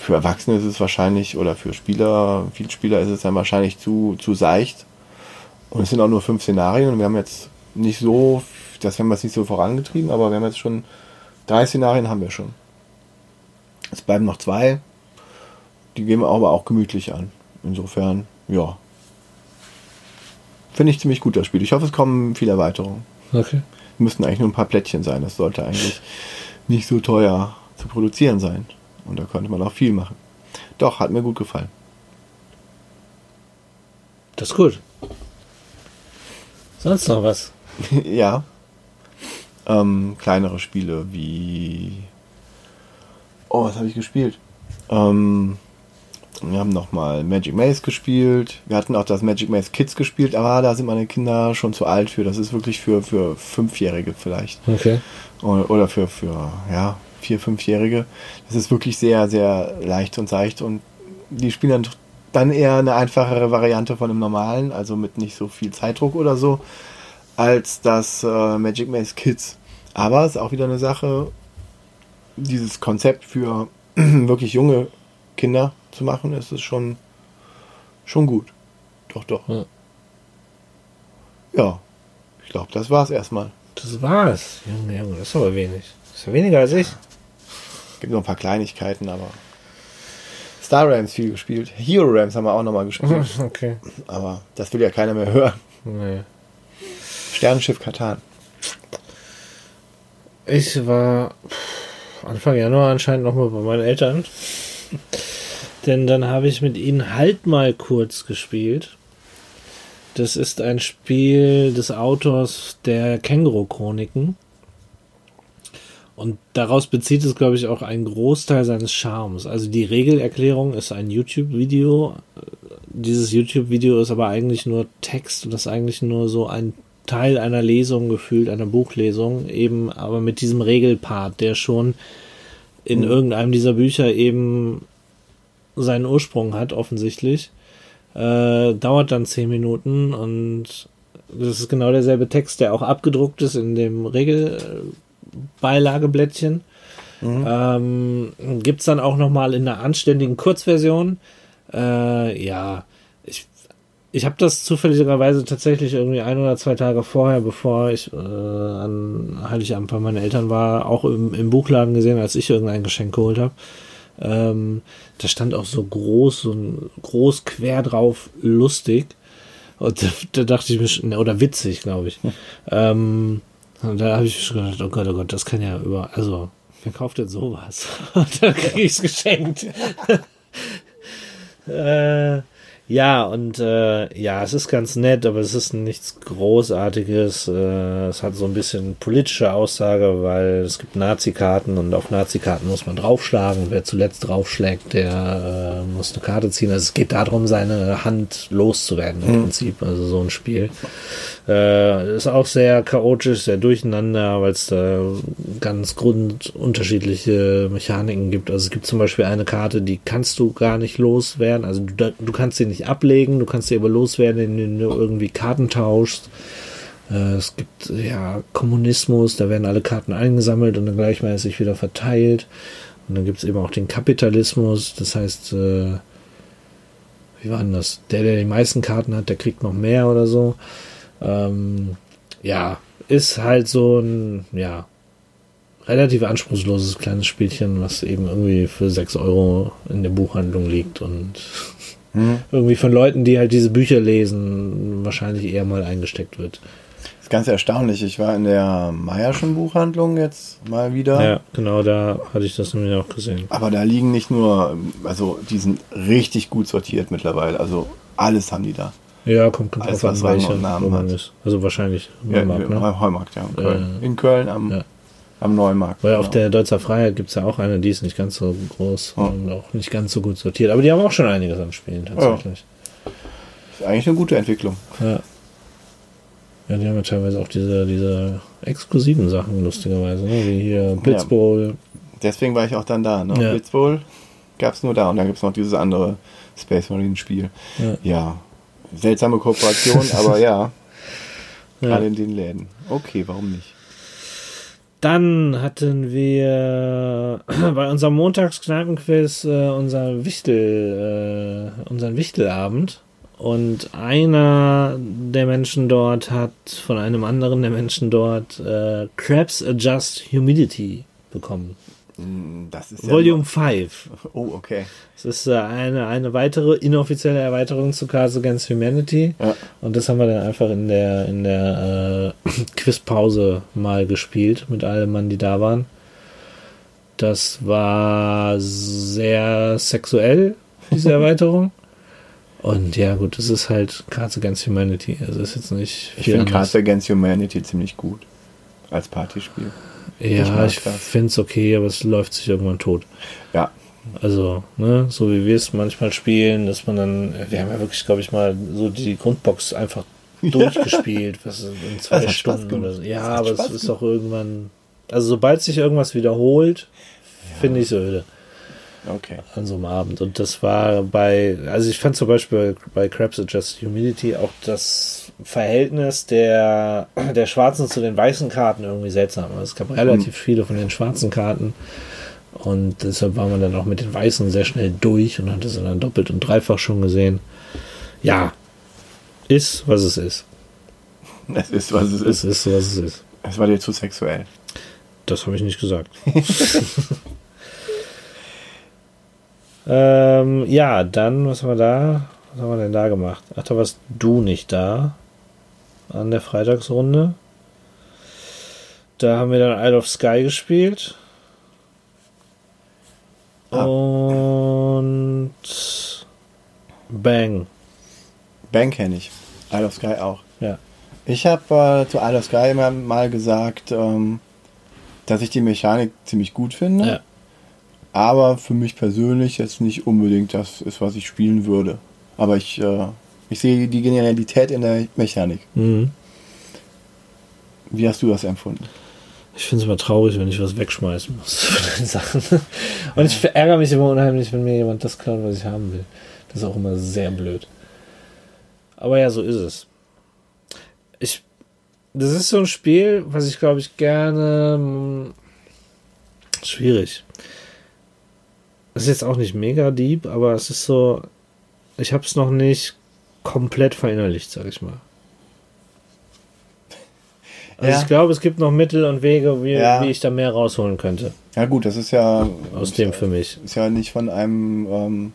für Erwachsene ist es wahrscheinlich oder für Spieler, viele Spieler ist es dann wahrscheinlich zu, zu seicht. Und es sind auch nur fünf Szenarien und wir haben jetzt nicht so, das haben wir jetzt nicht so vorangetrieben, aber wir haben jetzt schon drei Szenarien haben wir schon. Es bleiben noch zwei. Die gehen wir aber auch gemütlich an. Insofern, ja. Finde ich ziemlich gut, das Spiel. Ich hoffe, es kommen viele Erweiterungen. Okay. Müssten eigentlich nur ein paar Plättchen sein. Das sollte eigentlich nicht so teuer zu produzieren sein. Und da könnte man auch viel machen. Doch, hat mir gut gefallen. Das ist gut. Sonst noch was? ja. Ähm, kleinere Spiele wie Oh, was habe ich gespielt? Ähm, wir haben nochmal Magic Maze gespielt. Wir hatten auch das Magic Maze Kids gespielt, aber da sind meine Kinder schon zu alt für. Das ist wirklich für, für Fünfjährige vielleicht. Okay. Oder für, für ja, Vier-, Fünfjährige. Das ist wirklich sehr, sehr leicht und seicht und die spielen dann, dann eher eine einfachere Variante von dem normalen, also mit nicht so viel Zeitdruck oder so, als das äh, Magic Maze Kids. Aber es ist auch wieder eine Sache, dieses Konzept für wirklich junge Kinder zu machen, ist es schon, schon gut. Doch, doch. Ja, ja ich glaube, das war es erstmal. Das war's. Junge, Junge, das ist aber wenig. Das ist ja weniger als ich. Gibt noch ein paar Kleinigkeiten, aber. Star Rams viel gespielt. Hero Rams haben wir auch nochmal gespielt. Okay. Aber das will ja keiner mehr hören. Nee. Sternenschiff Katan. Ich war. Anfang Januar anscheinend nochmal bei meinen Eltern. Denn dann habe ich mit ihnen halt mal kurz gespielt. Das ist ein Spiel des Autors der Känguru-Chroniken. Und daraus bezieht es, glaube ich, auch einen Großteil seines Charmes. Also die Regelerklärung ist ein YouTube-Video. Dieses YouTube-Video ist aber eigentlich nur Text und ist eigentlich nur so ein Teil einer Lesung gefühlt, einer Buchlesung, eben aber mit diesem Regelpart, der schon in mhm. irgendeinem dieser Bücher eben seinen Ursprung hat, offensichtlich. Äh, dauert dann zehn Minuten und das ist genau derselbe Text, der auch abgedruckt ist in dem Regelbeilageblättchen. Mhm. Ähm, Gibt es dann auch nochmal in einer anständigen Kurzversion. Äh, ja, ich habe das zufälligerweise tatsächlich irgendwie ein oder zwei Tage vorher, bevor ich äh, an Heiligabend bei meinen Eltern war, auch im, im Buchladen gesehen, als ich irgendein Geschenk geholt habe. Ähm, da stand auch so groß, so ein groß quer drauf lustig. Und da, da dachte ich mir oder witzig, glaube ich. Ähm, und da habe ich schon gedacht, oh Gott, oh Gott, das kann ja über, also, wer kauft denn sowas? Und dann kriege ich es geschenkt. äh, ja, und äh, ja, es ist ganz nett, aber es ist nichts Großartiges. Äh, es hat so ein bisschen politische Aussage, weil es gibt Nazi-Karten und auf Nazi-Karten muss man draufschlagen. Wer zuletzt draufschlägt, der äh, muss eine Karte ziehen. Also es geht darum, seine Hand loszuwerden im mhm. Prinzip. Also so ein Spiel. Äh, ist auch sehr chaotisch, sehr durcheinander, weil es da ganz grundunterschiedliche Mechaniken gibt. Also es gibt zum Beispiel eine Karte, die kannst du gar nicht loswerden. Also du, du kannst sie nicht ablegen, du kannst sie aber loswerden, indem du irgendwie Karten tauschst. Äh, es gibt ja Kommunismus, da werden alle Karten eingesammelt und dann gleichmäßig wieder verteilt. Und dann gibt es eben auch den Kapitalismus, das heißt, äh, wie war denn das? Der, der die meisten Karten hat, der kriegt noch mehr oder so. Ähm, ja, ist halt so ein, ja, relativ anspruchsloses kleines Spielchen, was eben irgendwie für 6 Euro in der Buchhandlung liegt und mhm. irgendwie von Leuten, die halt diese Bücher lesen, wahrscheinlich eher mal eingesteckt wird. Das ist ganz erstaunlich. Ich war in der Meierschen Buchhandlung jetzt mal wieder. Ja, genau, da hatte ich das nämlich auch gesehen. Aber da liegen nicht nur, also die sind richtig gut sortiert mittlerweile. Also alles haben die da. Ja, kommt, kommt Alles, drauf an, welcher Namen ist. Also wahrscheinlich Neumarkt, ja, ne? Heumarkt, ja. In Köln, äh, in Köln am, ja. am Neumarkt. Weil genau. auf der Deutzer Freiheit gibt es ja auch eine, die ist nicht ganz so groß oh. und auch nicht ganz so gut sortiert. Aber die haben auch schon einiges an Spielen tatsächlich. Ja. Ist eigentlich eine gute Entwicklung. Ja. Ja, die haben ja teilweise auch diese, diese exklusiven Sachen, lustigerweise, ne? wie hier Blitzbowl. Ja. Deswegen war ich auch dann da. Ne? Ja. Blitzbowl gab es nur da und dann gibt es noch dieses andere Space Marine Spiel. Ja. ja seltsame Kooperation, aber ja, gerade in den Läden. Okay, warum nicht? Dann hatten wir bei unserem Montagskneipenquiz äh, unser Wichtel, äh, unseren Wichtelabend. Und einer der Menschen dort hat von einem anderen der Menschen dort äh, Crabs Adjust Humidity bekommen. Hm, das ist Volume 5. Oh, okay. Das ist äh, eine, eine weitere inoffizielle Erweiterung zu Cards Against Humanity. Ja. Und das haben wir dann einfach in der, in der äh, Quizpause mal gespielt mit allen Mann, die da waren. Das war sehr sexuell, diese Erweiterung. Und ja, gut, das ist halt Cards Against Humanity. Also ist jetzt nicht viel. Ich finde Cards Against Humanity ziemlich gut. Als Partyspiel. Ja, ich, ich finde es okay, aber es läuft sich irgendwann tot. Ja. Also, ne, so wie wir es manchmal spielen, dass man dann, wir haben ja wirklich, glaube ich, mal so die Grundbox einfach durchgespielt, was in zwei Stunden oder so. Ja, aber es ist auch irgendwann, also sobald sich irgendwas wiederholt, ja. finde ich es öde. Okay. An so einem Abend. Und das war bei, also ich fand zum Beispiel bei Crabs Adjust Humidity auch das Verhältnis der, der schwarzen zu den weißen Karten irgendwie seltsam. Also es gab relativ mhm. viele von den schwarzen Karten. Und deshalb war man dann auch mit den weißen sehr schnell durch und hatte sie dann doppelt und dreifach schon gesehen. Ja, ist, was es ist. Es ist, was es ist. Es ist, was es ist. Es war dir zu sexuell. Das habe ich nicht gesagt. ähm, ja, dann, was haben wir da? Was haben wir denn da gemacht? Ach, da warst du nicht da an der Freitagsrunde. Da haben wir dann Isle of Sky gespielt. Ah. Und Bang. Bang kenne ich. Isle of Sky auch. Ja. Ich habe äh, zu Isle of Sky immer mal gesagt, ähm, dass ich die Mechanik ziemlich gut finde. Ja. Aber für mich persönlich jetzt nicht unbedingt das ist, was ich spielen würde. Aber ich äh, ich sehe die Genialität in der Mechanik. Mhm. Wie hast du das empfunden? Ich finde es immer traurig, wenn ich was wegschmeißen muss von den Sachen. Und ich ärgere mich immer unheimlich, wenn mir jemand das klaut, was ich haben will. Das ist auch immer sehr blöd. Aber ja, so ist es. Ich, das ist so ein Spiel, was ich glaube ich gerne. Hm, schwierig. Es ist jetzt auch nicht mega deep, aber es ist so. Ich habe es noch nicht komplett verinnerlicht, sag ich mal. Also ja. ich glaube, es gibt noch Mittel und Wege, wie, ja. wie ich da mehr rausholen könnte. Ja gut, das ist ja aus dem für mich. ist ja nicht von einem ähm,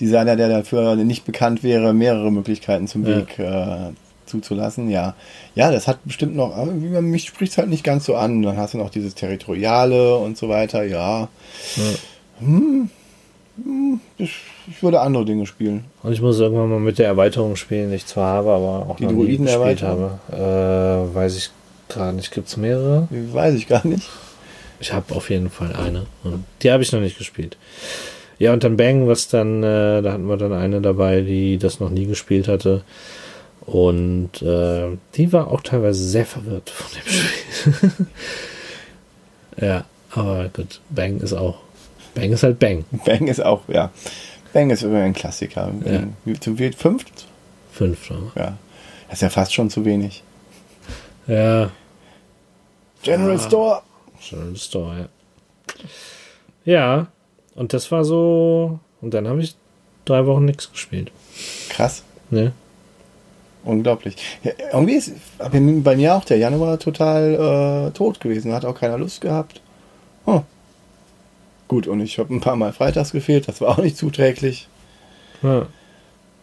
Designer, der dafür nicht bekannt wäre, mehrere Möglichkeiten zum Ja. Weg äh, zuzulassen. Ja, ja, das hat bestimmt noch. aber wie man- Mich spricht es halt nicht ganz so an. Dann hast du noch dieses Territoriale und so weiter. Ja, Hm, hm, ich, ich würde andere Dinge spielen. Und ich muss irgendwann mal mit der Erweiterung spielen, die ich zwar habe, aber auch Die noch nie gespielt habe. Äh, weiß ich gerade nicht. Gibt es mehrere? Weiß ich gar nicht. Ich habe auf jeden Fall eine. Und die habe ich noch nicht gespielt. Ja, und dann Bang, was dann, äh, da hatten wir dann eine dabei, die das noch nie gespielt hatte. Und äh, die war auch teilweise sehr verwirrt von dem Spiel. ja, aber gut, Bang ist auch. Bang ist halt Bang. Bang ist auch, ja. Bang ist immer ein Klassiker. Ja. Zum viel fünf? Fünf. Ja. Das ist ja fast schon zu wenig. Ja, General Ah. Store. General Store, ja. Ja, und das war so. Und dann habe ich drei Wochen nichts gespielt. Krass. Ne? Unglaublich. Ja, irgendwie ist bei mir- auch der Januar total äh, tot gewesen. Hat auch keiner Lust gehabt. Hm. Gut, und ich habe ein paar Mal freitags gefehlt. Das war auch nicht zuträglich. Ja.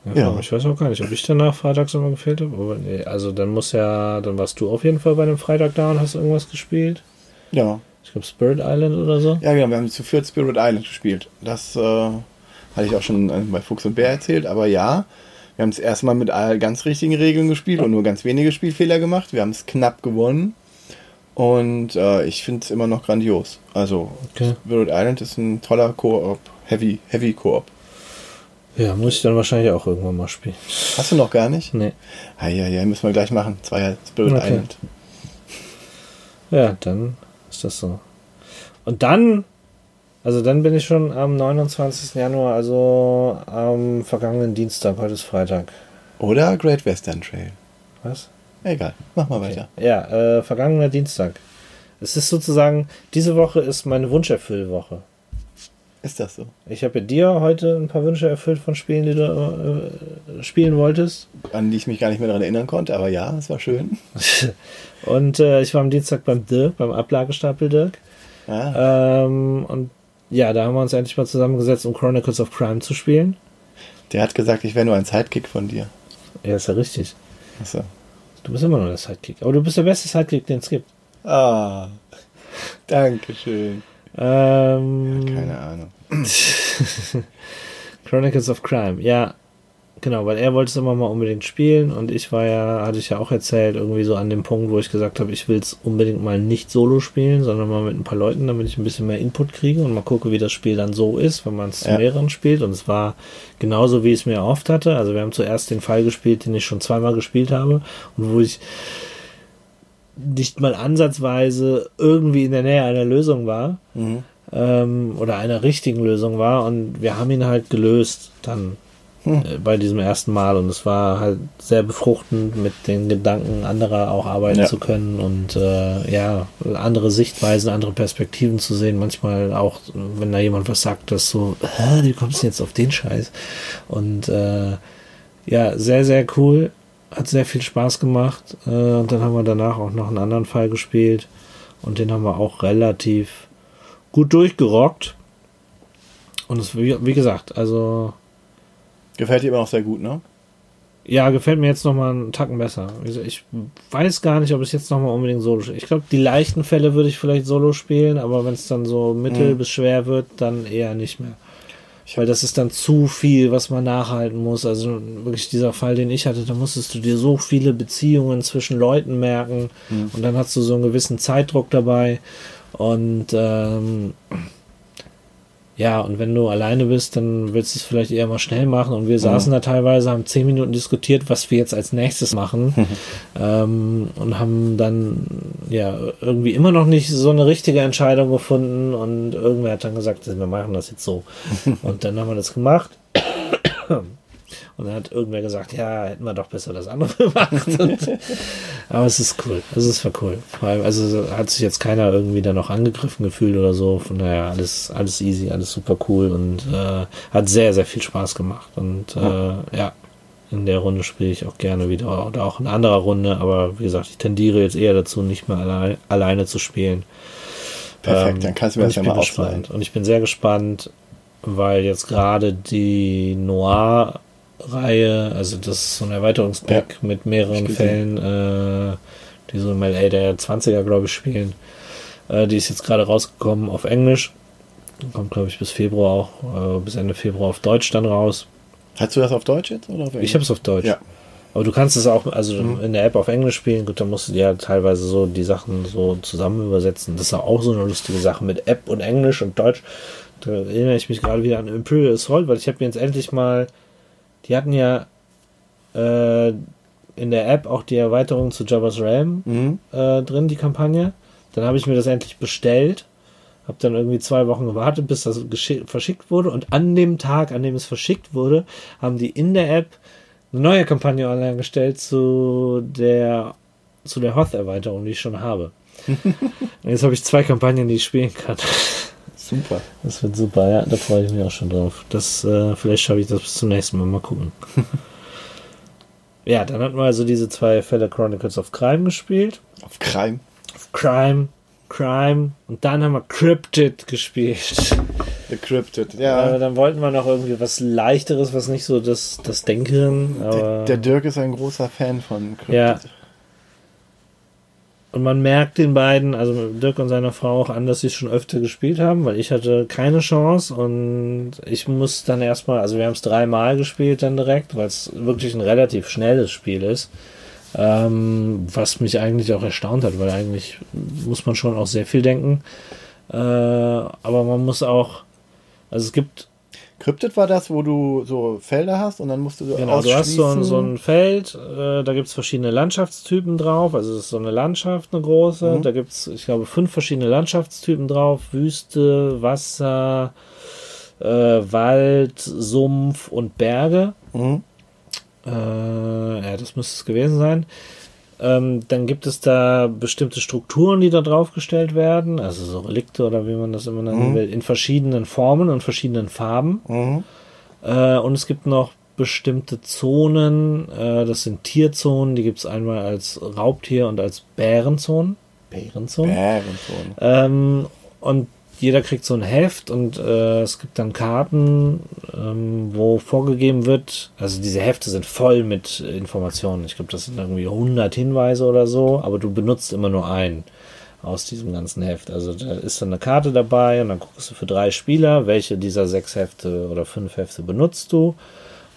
Ja, Ja. Ich weiß auch gar nicht, ob ich danach freitags immer gefehlt habe. Aber nee, also dann muss ja, dann warst du auf jeden Fall bei einem Freitag da und hast irgendwas gespielt. Ja. Ich glaube Spirit Island oder so. Ja, genau. Wir haben zu viert Spirit Island gespielt. Das äh, hatte ich auch schon äh, bei Fuchs und Bär erzählt. Aber ja, wir haben es erstmal mit all ganz richtigen Regeln gespielt und nur ganz wenige Spielfehler gemacht. Wir haben es knapp gewonnen. Und äh, ich finde es immer noch grandios. Also, Okay. Spirit Island ist ein toller Koop. Heavy, Heavy Koop. Ja, muss ich dann wahrscheinlich auch irgendwann mal spielen. Hast du noch gar nicht? Nee. Ah, ja, ja, müssen wir gleich machen. Zweier Spirit Okay. Island. Ja, dann ist das so. Und dann, also dann bin ich schon am 29. Januar, also am vergangenen Dienstag, heute ist Freitag. Oder Great Western Trail. Was? Egal, mach mal Okay. weiter. Ja, äh, vergangener Dienstag. Es ist sozusagen, diese Woche ist meine Wunscherfüllwoche. Ist das so? Ich habe dir heute ein paar Wünsche erfüllt von Spielen, die du äh, spielen wolltest. An die ich mich gar nicht mehr daran erinnern konnte, aber ja, es war schön. Und äh, ich war am Dienstag beim Dirk, beim Ablagestapel Dirk. Ah, Ähm, und ja, da haben wir uns endlich mal zusammengesetzt, um Chronicles of Crime zu spielen. der hat gesagt, ich wäre nur ein Sidekick von dir. Ja, ist ja richtig. Achso. Du bist immer noch der Sidekick. Aber du bist der beste Sidekick, den es gibt. Ah, danke schön. Ähm, Keine Ahnung. Chronicles of Crime, ja. Genau, weil er wollte es immer mal unbedingt spielen und ich war ja, hatte ich ja auch erzählt, irgendwie so an dem Punkt, wo ich gesagt habe, ich will es unbedingt mal nicht solo spielen, sondern mal mit ein paar Leuten, damit ich ein bisschen mehr Input kriege und mal gucke, wie das Spiel dann so ist, wenn man es zu Ja. mehreren spielt. Und es war genauso, wie ich es mir erhofft hatte. Also wir haben zuerst den Fall gespielt, den ich schon zweimal gespielt habe und wo ich nicht mal ansatzweise irgendwie in der Nähe einer Lösung war Mhm. ähm, oder einer richtigen Lösung war und wir haben ihn halt gelöst dann Hm. äh, bei diesem ersten Mal und es war halt sehr befruchtend mit den Gedanken anderer auch arbeiten Ja. zu können und äh, ja andere Sichtweisen, andere Perspektiven zu sehen. Manchmal auch, wenn da jemand was sagt, das so, Hä, wie kommst du jetzt auf den Scheiß? Und äh, ja, sehr sehr cool, hat sehr viel Spaß gemacht äh, und dann haben wir danach auch noch einen anderen Fall gespielt und den haben wir auch relativ gut durchgerockt. Und es, wie, wie gesagt, also Gefällt dir immer noch sehr gut, ne? ja, gefällt mir jetzt nochmal einen Tacken besser. Gesagt, Ich weiß gar nicht, ob es jetzt nochmal unbedingt solo spiele. Ich glaube, die leichten Fälle würde ich vielleicht solo spielen, aber wenn es dann so mittel Mhm. bis schwer wird, dann eher nicht mehr. Weil das ist dann zu viel, was man nachhalten muss. Also wirklich dieser Fall, den ich hatte, da musstest du dir so viele Beziehungen zwischen Leuten merken und dann hast du so einen gewissen Zeitdruck dabei. Und ähm, ja, und wenn du alleine bist, dann willst du es vielleicht eher mal schnell machen. Und wir saßen da teilweise, haben zehn Minuten diskutiert, was wir jetzt als nächstes machen. ähm, und haben dann ja irgendwie immer noch nicht so eine richtige Entscheidung gefunden. Und irgendwer hat dann gesagt, wir machen das jetzt so. und dann haben wir das gemacht. Und dann hat irgendwer gesagt, ja, hätten wir doch besser das andere gemacht. Und, aber es ist cool. Es war cool. Vor allem, also hat sich jetzt keiner irgendwie da noch angegriffen gefühlt oder so. Von daher alles, alles easy, alles super cool und äh, hat sehr, sehr viel Spaß gemacht. Und äh, ja, in der Runde spiele ich auch gerne wieder oder auch in anderer Runde. Aber wie gesagt, ich tendiere jetzt eher dazu, nicht mehr allein, alleine zu spielen. Perfekt, Ähm, dann kannst du mir das ja mal ausleihen. gespannt. Und ich bin sehr gespannt, weil jetzt gerade die Noir-Reihe, also das ist so ein Erweiterungspack mit mehreren Fällen, äh, die so im LA der 20er, glaube ich, spielen. Äh, die ist jetzt gerade rausgekommen auf Englisch. Kommt, glaube ich, bis Februar auch, äh, bis Ende Februar auf Deutsch dann raus. Hast du das auf Deutsch jetzt oder auf Ich habe es auf Deutsch. Ja. Aber du kannst es auch, also in der App auf Englisch spielen, gut, dann musst du ja teilweise so die Sachen so zusammen übersetzen. Das ist auch so eine lustige Sache mit App und Englisch und Deutsch. Da erinnere ich mich gerade wieder an Imperial Assault, weil ich habe mir jetzt endlich mal, die hatten ja äh, in der App auch die Erweiterung zu Jabba's Realm Mhm. äh, drin, die Kampagne. Dann habe ich mir das endlich bestellt. Habe dann irgendwie zwei Wochen gewartet, bis das verschickt wurde. Und an dem Tag, an dem es verschickt wurde, haben die in der App eine neue Kampagne online gestellt zu der zu der Hoth-Erweiterung, die ich schon habe. Jetzt habe ich zwei Kampagnen, die ich spielen kann. Super. Das wird super, ja, da freue ich mich auch schon drauf. Das, äh, vielleicht schaffe ich das bis zum nächsten Mal. Mal gucken. ja, dann hatten wir also diese zwei Fälle Chronicles of Crime gespielt. Auf Crime. Crime, Crime und dann haben wir Cryptid gespielt. Decrypted. Aber Ja. dann wollten wir noch irgendwie was leichteres, was nicht so das, das Denken. Der, Aber der Dirk ist ein großer Fan von Cryptid. Ja. Und man merkt den beiden, also Dirk und seiner Frau auch an, dass sie es schon öfter gespielt haben, weil ich hatte keine Chance und ich muss dann erstmal, also wir haben es dreimal gespielt dann direkt, weil es wirklich ein relativ schnelles Spiel ist. Ähm, was mich eigentlich auch erstaunt hat, weil eigentlich muss man schon auch sehr viel denken. Äh, aber man muss auch, also es gibt Cryptid war das, wo du so Felder hast und dann musst du so Genau, du hast so ein, so ein Feld, äh, da gibt es verschiedene Landschaftstypen drauf. Also es ist so eine Landschaft, eine große. Mhm. Da gibt es, ich glaube, fünf verschiedene Landschaftstypen drauf. Wüste, Wasser, äh, Wald, Sumpf und Berge. Mhm. Äh, ja, das müsste es gewesen sein. Ähm, dann gibt es da bestimmte Strukturen, die da draufgestellt werden, also so Relikte oder wie man das immer nennen Mhm. will, in verschiedenen Formen und verschiedenen Farben. Mhm. Äh, und es gibt noch bestimmte Zonen, äh, das sind Tierzonen, die gibt es einmal als Raubtier und als Bärenzonen. Bärenzonen? Bärenzonen. Ähm, und jeder kriegt so ein Heft und äh, es gibt dann Karten, ähm, wo vorgegeben wird, also diese Hefte sind voll mit Informationen. Ich glaube, das sind irgendwie 100 Hinweise oder so, aber du benutzt immer nur einen aus diesem ganzen Heft. Also da ist dann eine Karte dabei und dann guckst du für drei Spieler, welche dieser sechs Hefte oder fünf Hefte benutzt du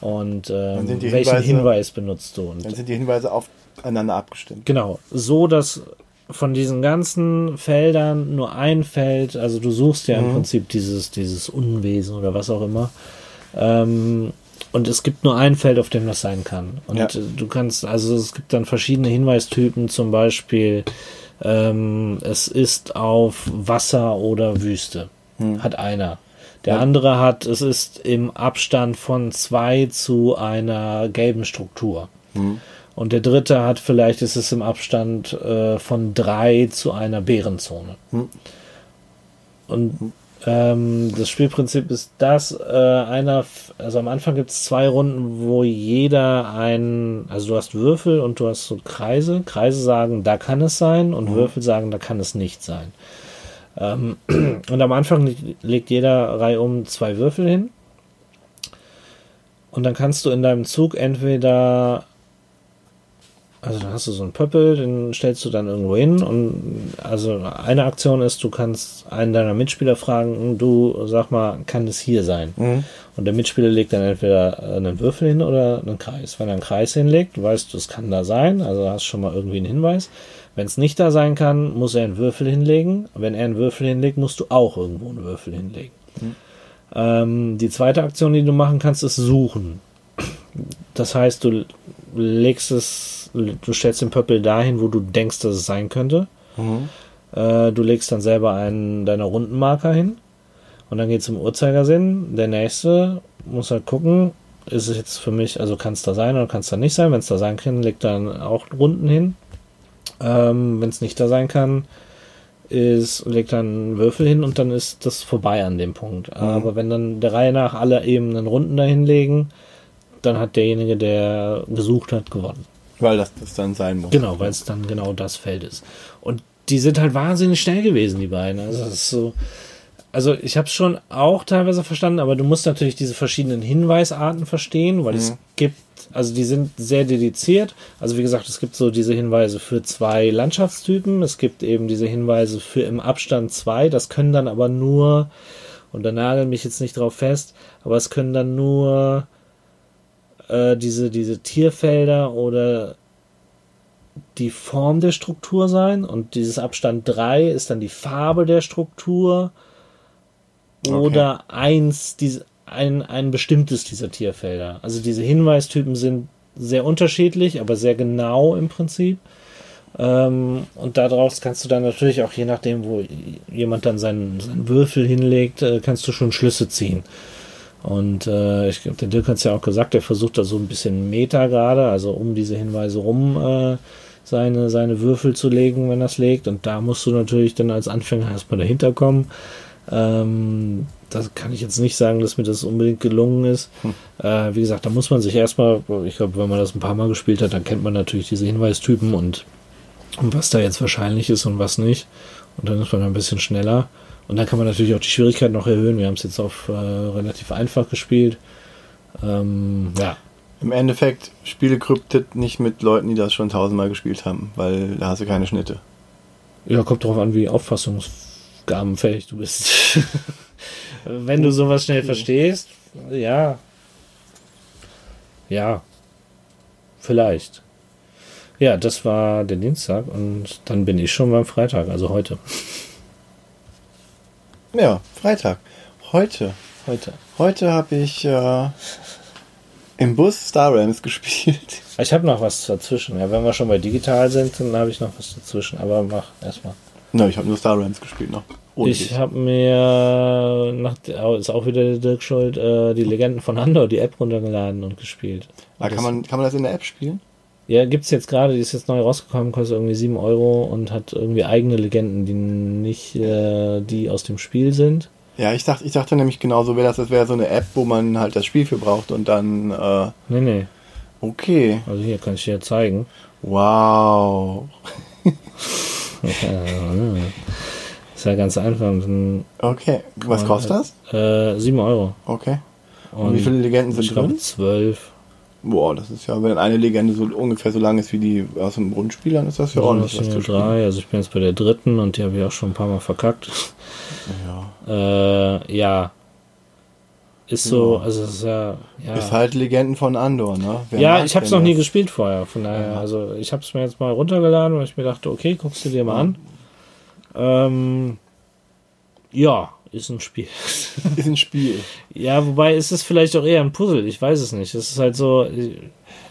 und ähm, welchen Hinweise- Hinweis benutzt du. Und Dann sind die Hinweise aufeinander abgestimmt. Genau, so dass von diesen ganzen Feldern nur ein Feld, also du suchst ja im Mhm. Prinzip dieses, dieses Unwesen oder was auch immer. Ähm, und es gibt nur ein Feld, auf dem das sein kann. Und Ja. du kannst, also es gibt dann verschiedene Hinweistypen, zum Beispiel ähm, es ist auf Wasser oder Wüste. Hat einer. Der andere hat, es ist im Abstand von zwei zu einer gelben Struktur. Mhm. Und der dritte hat vielleicht, ist es im Abstand äh, von drei zu einer Bärenzone. Hm. Und ähm, das Spielprinzip ist das, äh, einer, also am Anfang gibt es zwei Runden, wo jeder ein, also du hast Würfel und du hast so Kreise. Kreise sagen, da kann es sein und Würfel sagen, da kann es nicht sein. Ähm, und am Anfang leg- legt jeder Reihe um zwei Würfel hin. Und dann kannst du in deinem Zug entweder also dann hast du so einen Pöppel, den stellst du dann irgendwo hin und also eine Aktion ist, du kannst einen deiner Mitspieler fragen, du sag mal, kann das hier sein? Mhm. Und der Mitspieler legt dann entweder einen Würfel hin oder einen Kreis. Wenn er einen Kreis hinlegt, weißt du, es kann da sein, also hast schon mal irgendwie einen Hinweis. Wenn es nicht da sein kann, muss er einen Würfel hinlegen. Wenn er einen Würfel hinlegt, musst du auch irgendwo einen Würfel hinlegen. Ähm, die zweite Aktion, die du machen kannst, ist suchen. Das heißt, du legst es, du stellst den Pöppel dahin, wo du denkst, dass es sein könnte. Mhm. Äh, du legst dann selber einen deiner Rundenmarker hin und dann geht es im Uhrzeigersinn. Der nächste muss halt gucken, ist es jetzt für mich, also kann es da sein oder kann es da nicht sein. Wenn es da sein kann, legt dann auch Runden hin. Ähm, Wenn es nicht da sein kann, ist, legt dann Würfel hin und dann ist das vorbei an dem Punkt. Aber wenn dann der Reihe nach alle eben einen Runden dahin legen, dann hat derjenige, der gesucht hat, gewonnen. Weil das, das dann sein muss. Genau, weil es dann genau das Feld ist. Und die sind halt wahnsinnig schnell gewesen, die beiden. Also das ist so. Also ich habe es schon auch teilweise verstanden, aber du musst natürlich diese verschiedenen Hinweisarten verstehen, weil mhm. es gibt, also die sind sehr dediziert. Also wie gesagt, es gibt so diese Hinweise für zwei Landschaftstypen, es gibt eben diese Hinweise für im Abstand zwei, das können dann aber nur, und da nagel mich jetzt nicht drauf fest, aber es können dann nur äh, diese, diese Tierfelder oder die Form der Struktur sein und dieses Abstand 3 ist dann die Farbe der Struktur oder okay. eins, diese, ein, ein bestimmtes dieser Tierfelder. Also diese Hinweistypen sind sehr unterschiedlich, aber sehr genau im Prinzip. Ähm, und daraus kannst du dann natürlich auch, je nachdem, wo jemand dann seinen, seinen Würfel hinlegt, äh, kannst du schon Schlüsse ziehen. Und äh, ich glaube, der Dirk hat es ja auch gesagt, er versucht da so ein bisschen Meta gerade, also um diese Hinweise rum äh, seine, seine Würfel zu legen, wenn er es legt. Und da musst du natürlich dann als Anfänger erstmal dahinter kommen. Ähm, das kann ich jetzt nicht sagen, dass mir das unbedingt gelungen ist. Hm. Äh, wie gesagt, da muss man sich erstmal, ich glaube, wenn man das ein paar Mal gespielt hat, dann kennt man natürlich diese Hinweistypen und, und was da jetzt wahrscheinlich ist und was nicht. Und dann ist man ein bisschen schneller. Und dann kann man natürlich auch die Schwierigkeit noch erhöhen. Wir haben es jetzt auf äh, relativ einfach gespielt. Ähm, ja. Im Endeffekt spiele Cryptid nicht mit Leuten, die das schon tausendmal gespielt haben, weil da hast du keine Schnitte. Ja, kommt drauf an, wie auffassungs gabenfähig du bist. Wenn du sowas schnell verstehst, ja. Ja. Vielleicht. Ja, das war der Dienstag und dann bin ich schon beim Freitag, also heute. Ja, Freitag. Heute. Heute. Heute habe ich äh, im Bus Star Realms gespielt. Ich habe noch was dazwischen. Ja, wenn wir schon bei digital sind, dann habe ich noch was dazwischen. Aber mach erstmal. Nein, ich habe nur Star Realms gespielt noch. Ohne ich habe mir, nach, ist auch wieder der Dirk schuld, äh, die Legenden von Andor, die App runtergeladen und gespielt. Ah, kann, man, kann man das in der App spielen? Ja, gibt es jetzt gerade, die ist jetzt neu rausgekommen, kostet irgendwie 7 Euro und hat irgendwie eigene Legenden, die nicht äh, die aus dem Spiel sind. Ja, ich dachte, ich dachte nämlich genauso wäre das, das wäre so eine App, wo man halt das Spiel für braucht und dann. Äh, nee, nee. Okay. Also hier kann ich dir zeigen. Wow. ist ja ganz einfach. okay. Was kostet das? Äh, 7 Euro. Okay. Und, und wie viele Legenden sind drin? Zwölf. Boah, das ist ja, wenn eine Legende so ungefähr so lang ist wie die aus dem Grundspiel, dann ist das ja auch ordentlich. Was zu drei, also ich bin jetzt bei der dritten und die habe ich auch schon ein paar Mal verkackt. Ja. Äh, ja. Ist so, ja. also es ist ja, ja. Ist halt Legenden von Andor, ne? Wer ja, ich habe es noch nie gespielt vorher, von daher, ja. also ich habe es mir jetzt mal runtergeladen, weil ich mir dachte, okay, guckst du dir mal an. Ähm, ja, ist ein Spiel. ist ein Spiel. ja, wobei ist es vielleicht auch eher ein Puzzle, ich weiß es nicht. Es ist halt so.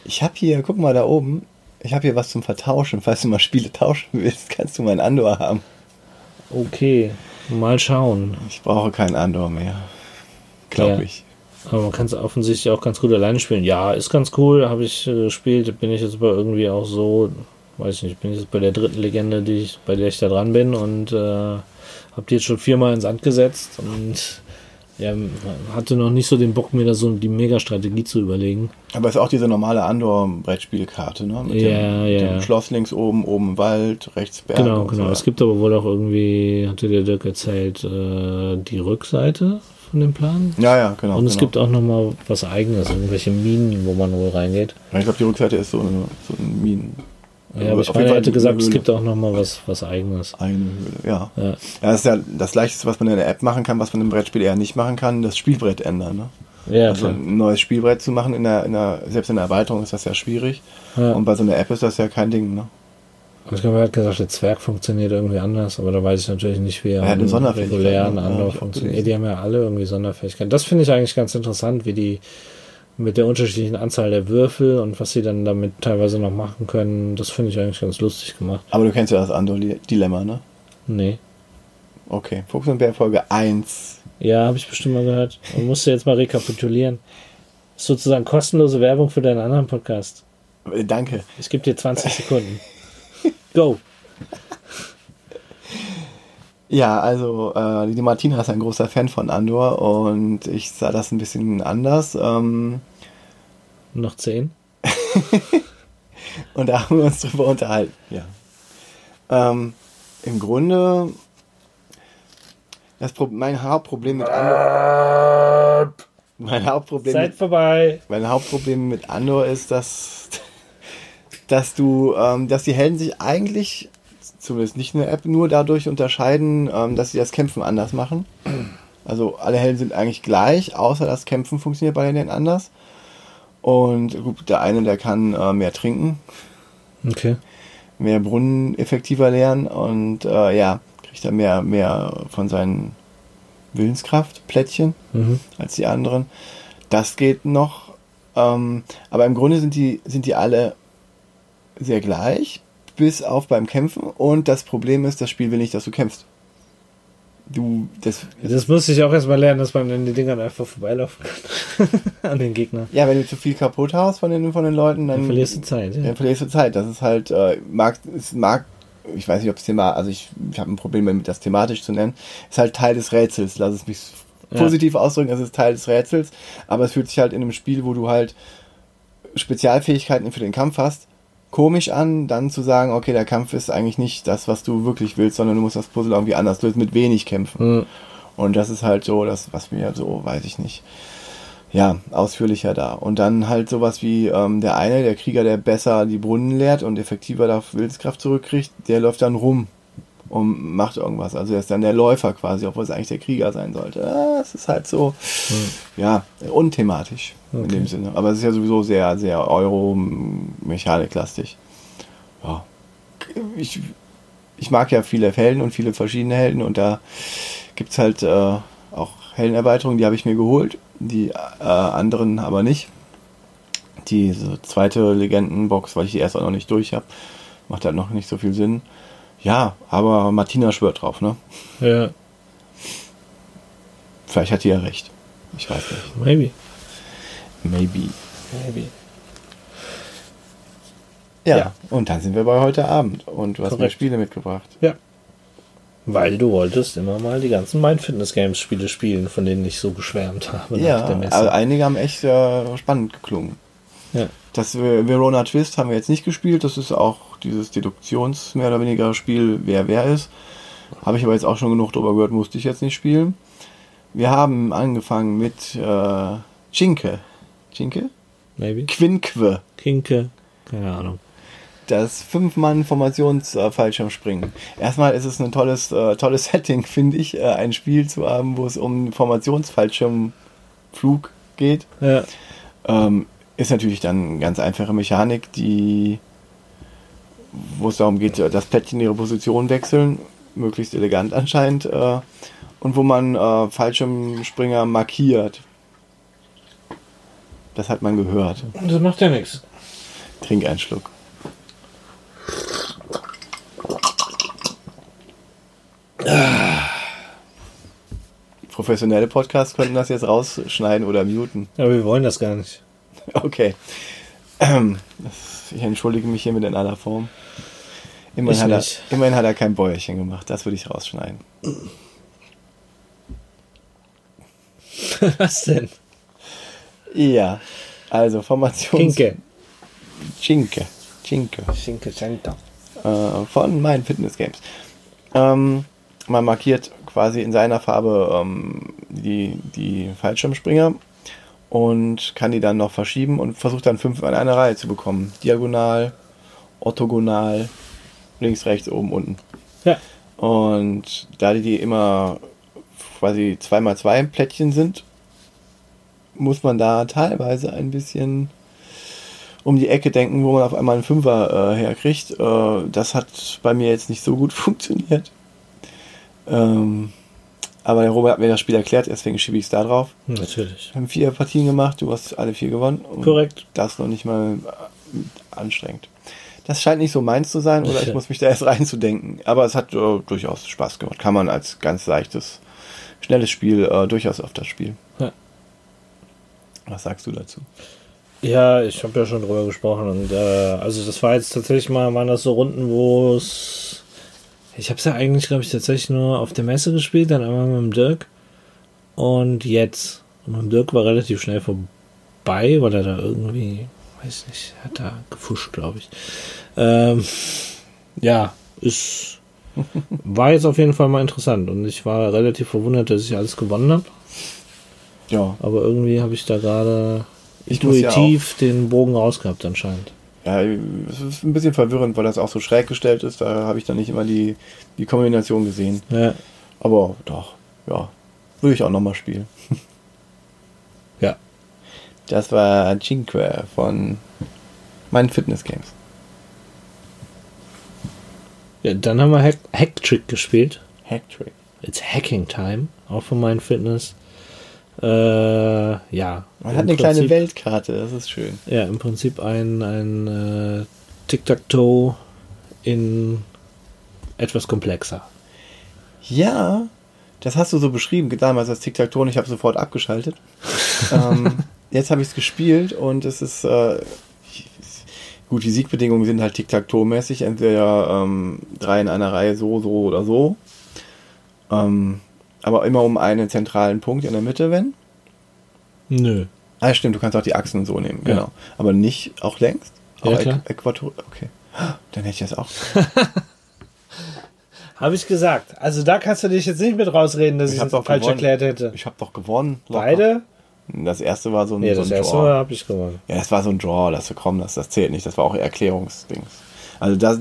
Ich habe hier, guck mal da oben, ich habe hier was zum Vertauschen. Falls du mal Spiele tauschen willst, kannst du meinen Andor haben. Okay, mal schauen. Ich brauche keinen Andor mehr. Glaube ja. ich. Aber man kann es offensichtlich auch ganz gut alleine spielen. Ja, ist ganz cool, habe ich äh, gespielt. Bin ich jetzt aber irgendwie auch so, weiß ich nicht, bin ich jetzt bei der dritten Legende, die ich, bei der ich da dran bin und äh, hab die jetzt schon viermal ins Sand gesetzt und ja, hatte noch nicht so den Bock, mir da so die Mega-Strategie zu überlegen. Aber es ist auch diese normale Andor-Brettspielkarte, ne? Mit ja, dem, ja. dem Schloss links oben, oben Wald, rechts Berg. Genau, genau. So. Es gibt aber wohl auch irgendwie, hatte der Dirk erzählt, äh, die Rückseite von dem Plan. Ja, ja, genau. Und es genau. gibt auch nochmal was eigenes, irgendwelche Minen, wo man wohl reingeht. Ich glaube, die Rückseite ist so, eine, so ein Minen. Ja, aber ich meine, er hätte gesagt, es gibt auch nochmal was, was eigenes. Eine Höhle, ja. ja. ja. Das ist ja das Leichteste, was man in der App machen kann, was man im Brettspiel eher nicht machen kann, das Spielbrett ändern. Ne? Ja, also klar. ein neues Spielbrett zu machen, in der, in der, selbst in der Erweiterung ist das ja schwierig. Ja. Und bei so einer App ist das ja kein Ding. Ne? Ich glaube, er hat gesagt, der Zwerg funktioniert irgendwie anders, aber da weiß ich natürlich nicht, wie er ja, regulären Andor ja, funktioniert. Die haben ja alle irgendwie Sonderfähigkeiten. Das finde ich eigentlich ganz interessant, wie die mit der unterschiedlichen Anzahl der Würfel und was sie dann damit teilweise noch machen können, das finde ich eigentlich ganz lustig gemacht. Aber du kennst ja das Andor-Dilemma, ne? Nee. Okay, Fuchs und Bär Folge 1. Ja, habe ich bestimmt mal gehört. Und musst du jetzt mal rekapitulieren. Ist sozusagen kostenlose Werbung für deinen anderen Podcast. Äh, danke. Ich gebe dir 20 Sekunden. Go! Ja, also äh, die Martina ist ein großer Fan von Andor und ich sah das ein bisschen anders. Ähm, Noch zehn? und da haben wir uns drüber unterhalten, ja. Ähm, Im Grunde, das Pro mein Hauptproblem mit Andor, mein Hauptproblem, Zeit mit, vorbei. mein Hauptproblem mit Andor ist, dass, dass du, ähm, dass die Helden sich eigentlich, zumindest nicht in der App, nur dadurch unterscheiden, ähm, dass sie das Kämpfen anders machen. Also alle Helden sind eigentlich gleich, außer das Kämpfen funktioniert bei denen anders. Und gut, der eine, der kann äh, mehr trinken, Okay. mehr Brunnen effektiver lernen und äh, ja, kriegt er mehr, mehr von seinen Willenskraft, Plättchen, Mhm. als die anderen. Das geht noch. Ähm, aber im Grunde sind die, sind die alle sehr gleich, bis auf beim Kämpfen. Und das Problem ist, das Spiel will nicht, dass du kämpfst. Du, das, Das musste ich auch erstmal lernen, dass man an den Dingern einfach vorbeilaufen kann. an den Gegnern. ja, wenn du zu viel kaputt hast von den, von den Leuten, dann, Dann verlierst du Zeit. Ja. dann verlierst du Zeit. Das ist halt, äh, mag, es mag, ich weiß nicht, ob es Thema, also ich, ich habe ein Problem damit, das thematisch zu nennen, ist halt Teil des Rätsels. Lass es mich Ja. positiv ausdrücken, es ist Teil des Rätsels, aber es fühlt sich halt in einem Spiel, wo du halt Spezialfähigkeiten für den Kampf hast, komisch an, dann zu sagen, okay, der Kampf ist eigentlich nicht das, was du wirklich willst, sondern du musst das Puzzle irgendwie anders lösen, mit wenig kämpfen. Mhm. Und das ist halt so, das, was mir so, weiß ich nicht, ja, ausführlicher da. Und dann halt sowas wie ähm, der eine, der Krieger, der besser die Brunnen leert und effektiver da Willenskraft zurückkriegt, der läuft dann rum und macht irgendwas. Also er ist dann der Läufer quasi, obwohl es eigentlich der Krieger sein sollte. Es ist halt so, ja, unthematisch in Okay. dem Sinne. Aber es ist ja sowieso sehr, sehr Euro-Mechanik-lastig. Ja. Ich, ich mag ja viele Helden und viele verschiedene Helden und da gibt es halt äh, auch Heldenerweiterungen, die habe ich mir geholt, die äh, anderen aber nicht. Diese zweite Legendenbox, weil ich die erst auch noch nicht durch habe, macht halt noch nicht so viel Sinn. Ja, aber Martina schwört drauf, ne? Ja, Vielleicht hat die ja recht. Ich weiß nicht. maybe. Maybe. Maybe. Ja, Ja. und dann sind wir bei heute Abend und du hast mir. Spiele mitgebracht. Ja. Weil du wolltest immer mal die ganzen Mind Fitness Games Spiele spielen, von denen ich so geschwärmt habe Ja, nach der Messe. aber einige haben echt äh, spannend geklungen. ja. Das Ver- Verona Twist haben wir jetzt nicht gespielt. Das ist auch dieses Deduktions mehr oder weniger Spiel, wer wer ist. Habe ich aber jetzt auch schon genug drüber gehört, musste ich jetzt nicht spielen. Wir haben angefangen mit äh, Chinke. Chinke? Maybe. Quinque. Kinke. Keine Ahnung. Das Fünf-Mann-Formations-Fallschirmspringen. Erstmal ist es ein tolles, äh, tolles Setting, finde ich, äh, ein Spiel zu haben, wo es um Formationsfallschirmflug geht. Ja. Ähm, ist natürlich dann eine ganz einfache Mechanik, die, wo es darum geht, das Plättchen ihre Position wechseln, möglichst elegant anscheinend, äh, und wo man äh, Fallschirmspringer markiert. Das hat man gehört. Das macht ja nichts. Trink einen Schluck. Professionelle Podcasts könnten das jetzt rausschneiden oder muten. Aber wir wollen das gar nicht. Okay. Ähm, Ich entschuldige mich hiermit in aller Form. Immerhin, hat er, immerhin hat er kein Bäuerchen gemacht. Das würde ich rausschneiden. Was denn? Ja. Also Formations... Kinke. Chinke. Chinke. Schinke, Schenker. Äh, von meinen Fitness Games. Ähm, man markiert quasi in seiner Farbe ähm, die, die Fallschirmspringer und kann die dann noch verschieben und versucht dann fünf in einer Reihe zu bekommen. Diagonal, orthogonal, links, rechts, oben, unten. Ja. Und da die immer quasi 2x2 Plättchen sind, muss man da teilweise ein bisschen um die Ecke denken, wo man auf einmal einen Fünfer äh, herkriegt. Äh, das hat bei mir jetzt nicht so gut funktioniert. Ähm, aber der Robert hat mir das Spiel erklärt, deswegen schiebe ich es da drauf. Natürlich. Wir haben vier Partien gemacht, du hast alle vier gewonnen. Und Korrekt. Das noch nicht mal äh, anstrengend. Das scheint nicht so meins zu sein, oder ich muss mich da erst reinzudenken. Aber es hat äh, durchaus Spaß gemacht. Kann man als ganz leichtes, schnelles Spiel äh, durchaus öfter spielen. Ja. Was sagst du dazu? Ja, ich habe ja schon drüber gesprochen und äh, also das war jetzt tatsächlich mal, waren das so Runden, wo es ich habe es ja eigentlich, glaube ich, tatsächlich nur auf der Messe gespielt, dann einmal mit dem Dirk und jetzt. Und mit dem Dirk war relativ schnell vorbei, weil er da irgendwie, weiß nicht, hat da gefuscht, glaube ich. Ähm, ja, ist war jetzt auf jeden Fall mal interessant und ich war relativ verwundert, dass ich alles gewonnen habe. Ja. Aber irgendwie habe ich da gerade muss ja intuitiv den Bogen rausgehabt anscheinend. Ja, es ist ein bisschen verwirrend, weil das auch so schräg gestellt ist. Da habe ich dann nicht immer die, die Kombination gesehen. Ja, Aber doch, ja. Würde ich auch nochmal spielen. ja. Das war Cinque von meinen Fitness Games. ja dann haben wir Hack Hacktrick gespielt. Hacktrick. It's Hacking Time, auch von meinen Fitness. Äh, ja. Man hat eine kleine Prinzip- Weltkarte, das ist schön. Ja, im Prinzip ein, ein äh, Tic-Tac-Toe in etwas komplexer. Ja, das hast du so beschrieben, damals als Tic-Tac-Toe und ich habe sofort abgeschaltet. ähm, jetzt habe ich es gespielt und es ist, äh, gut, die Siegbedingungen sind halt Tic-Tac-Toe-mäßig, entweder ähm, drei in einer Reihe so, so oder so. Ähm, aber immer um einen zentralen Punkt in der Mitte, wenn. Nö. Ah, stimmt, du kannst auch die Achsen so nehmen, Ja. genau. Aber nicht auch längs? Auch Ja, klar. Äqu- Äquator, okay. Dann hätte ich das auch. Habe ich gesagt. Also da kannst du dich jetzt nicht mit rausreden, dass Ich ich, es falsch gewonnen. erklärt hätte. Ich habe doch gewonnen. locker. Beide? Das erste war so ein, Nee, so das ein erste Draw. Mal habe ich gewonnen. Ja, das war so ein Draw, das komm, das, das zählt nicht. Das war auch Erklärungsdings. Also das.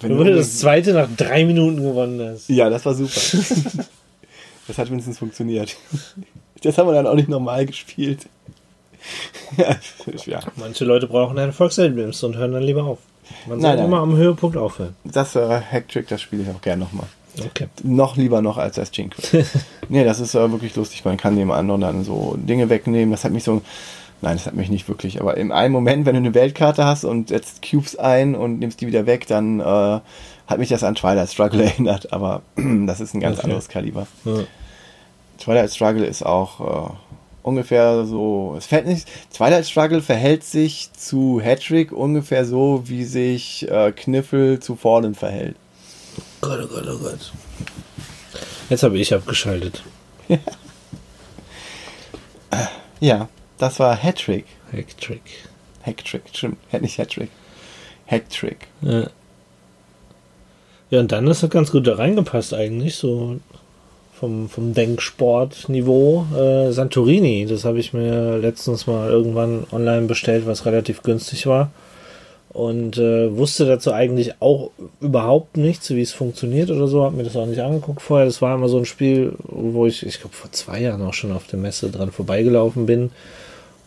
Wenn du das zweite nach drei Minuten gewonnen hast. ja, das war super. das hat wenigstens funktioniert. Das haben wir dann auch nicht normal gespielt. ja, Manche Leute brauchen ein Erfolgserlebnis und hören dann lieber auf. Man Nein, soll immer am Höhepunkt aufhören. das äh, Hacktrick, das spiele ich auch gern nochmal. Okay. Noch lieber noch als das Cinque. nee, das ist äh, wirklich lustig. Man kann dem anderen dann so Dinge wegnehmen. Das hat mich so. Nein, das hat mich nicht wirklich. Aber in einem Moment, wenn du eine Weltkarte hast und setzt Cubes ein und nimmst die wieder weg, dann äh, hat mich das an Twilight Struggle erinnert. Aber das ist ein ganz Okay. anderes Kaliber. Ja. Twilight Struggle ist auch äh, ungefähr so. Es fällt nicht. Twilight Struggle verhält sich zu Hattrick ungefähr so, wie sich äh, Kniffel zu Fallen verhält. Gott, oh Gott, oh Gott. Jetzt habe ich abgeschaltet. Ja, das war Hattrick. Hacktrick. Hacktrick, stimmt. Nicht Hattrick. Hacktrick. Ja. ja, und dann ist das ganz gut da reingepasst eigentlich, so vom, vom Denksportniveau. Äh, Santorini, das habe ich mir letztens mal irgendwann online bestellt, was relativ günstig war. Und äh, wusste dazu eigentlich auch überhaupt nichts, wie es funktioniert oder so. Hab mir das auch nicht angeguckt vorher. Das war immer so ein Spiel, wo ich, ich glaube, vor zwei Jahren auch schon auf der Messe dran vorbeigelaufen bin.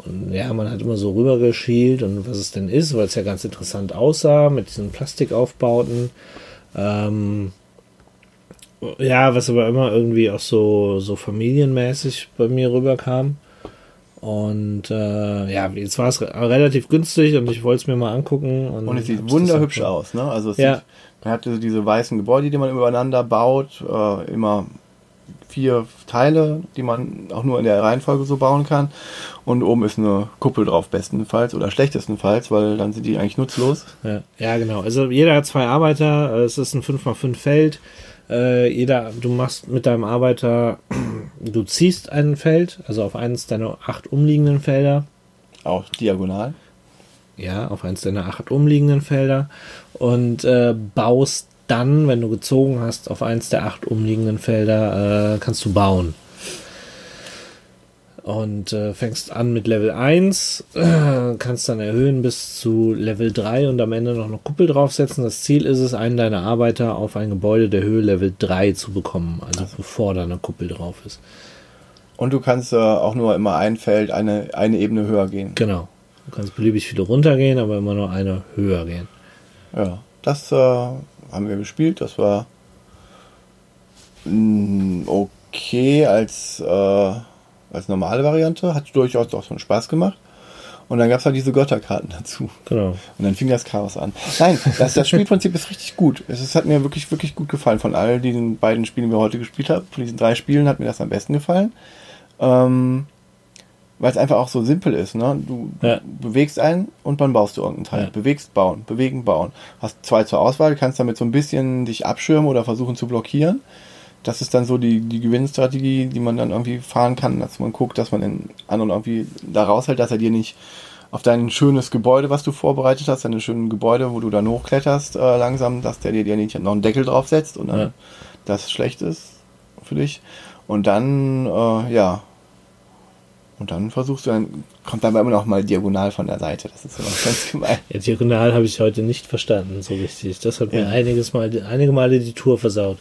Und ja, man hat immer so rübergeschielt und was es denn ist, weil es ja ganz interessant aussah mit diesen Plastikaufbauten. Ähm, ja, was aber immer irgendwie auch so, so familienmäßig bei mir rüberkam. Und äh, ja, jetzt war es re relativ günstig und ich wollte es mir mal angucken. Und, Und es sieht wunderhübsch aus, ne? Also es Ja. sieht, man hat diese weißen Gebäude, die man übereinander baut, äh, immer vier Teile, die man auch nur in der Reihenfolge so bauen kann. Und oben ist eine Kuppel drauf, bestenfalls oder schlechtestenfalls, weil dann sind die eigentlich nutzlos. Ja, ja, genau. Also jeder hat zwei Arbeiter, es ist ein 5x5 Feld. Äh, jeder, du machst mit deinem Arbeiter, du ziehst ein Feld, also auf eines deiner acht umliegenden Felder. Auch diagonal. Ja, auf eins deiner acht umliegenden Felder. Und äh, baust dann, wenn du gezogen hast, auf eins der acht umliegenden Felder, äh, kannst du bauen. Und äh, fängst an mit Level 1, äh, kannst dann erhöhen bis zu Level 3 und am Ende noch eine Kuppel draufsetzen. Das Ziel ist es, einen deiner Arbeiter auf ein Gebäude der Höhe Level 3 zu bekommen, also bevor da eine Kuppel drauf ist. Und du kannst äh, auch nur immer ein Feld, eine, eine Ebene höher gehen. Genau. Du kannst beliebig viele runtergehen, aber immer nur eine höher gehen. Ja, das äh, haben wir gespielt. Das war mh, okay als, äh, als normale Variante. Hat durchaus auch so einen Spaß gemacht. Und dann gab es halt diese Götterkarten dazu. Genau. Und dann fing das Chaos an. Nein, das, das Spielprinzip ist richtig gut. Es ist, hat mir wirklich, wirklich gut gefallen. Von all diesen beiden Spielen, die wir heute gespielt haben, von diesen drei Spielen hat mir das am besten gefallen. Ähm, weil es einfach auch so simpel ist. Ne? Du Ja. bewegst einen und dann baust du irgendeinen Teil. Ja. Bewegst, bauen, bewegen, bauen. Hast zwei zur Auswahl, kannst damit so ein bisschen dich abschirmen oder versuchen zu blockieren. Das ist dann so die, die Gewinnstrategie, die man dann irgendwie fahren kann, dass man guckt, dass man den anderen irgendwie da raushält, dass er dir nicht auf dein schönes Gebäude, was du vorbereitet hast, deine schönen Gebäude, wo du dann hochkletterst, äh, langsam, dass der dir dir nicht noch einen Deckel draufsetzt und dann Ja. das schlecht ist für dich. Und dann, äh, ja. Und dann versuchst du dann, kommt aber immer noch mal diagonal von der Seite. Das ist immer ganz gemein. Ja, diagonal habe ich heute nicht verstanden, so richtig. Das hat mir Ja. einiges Mal, einige Male die Tour versaut.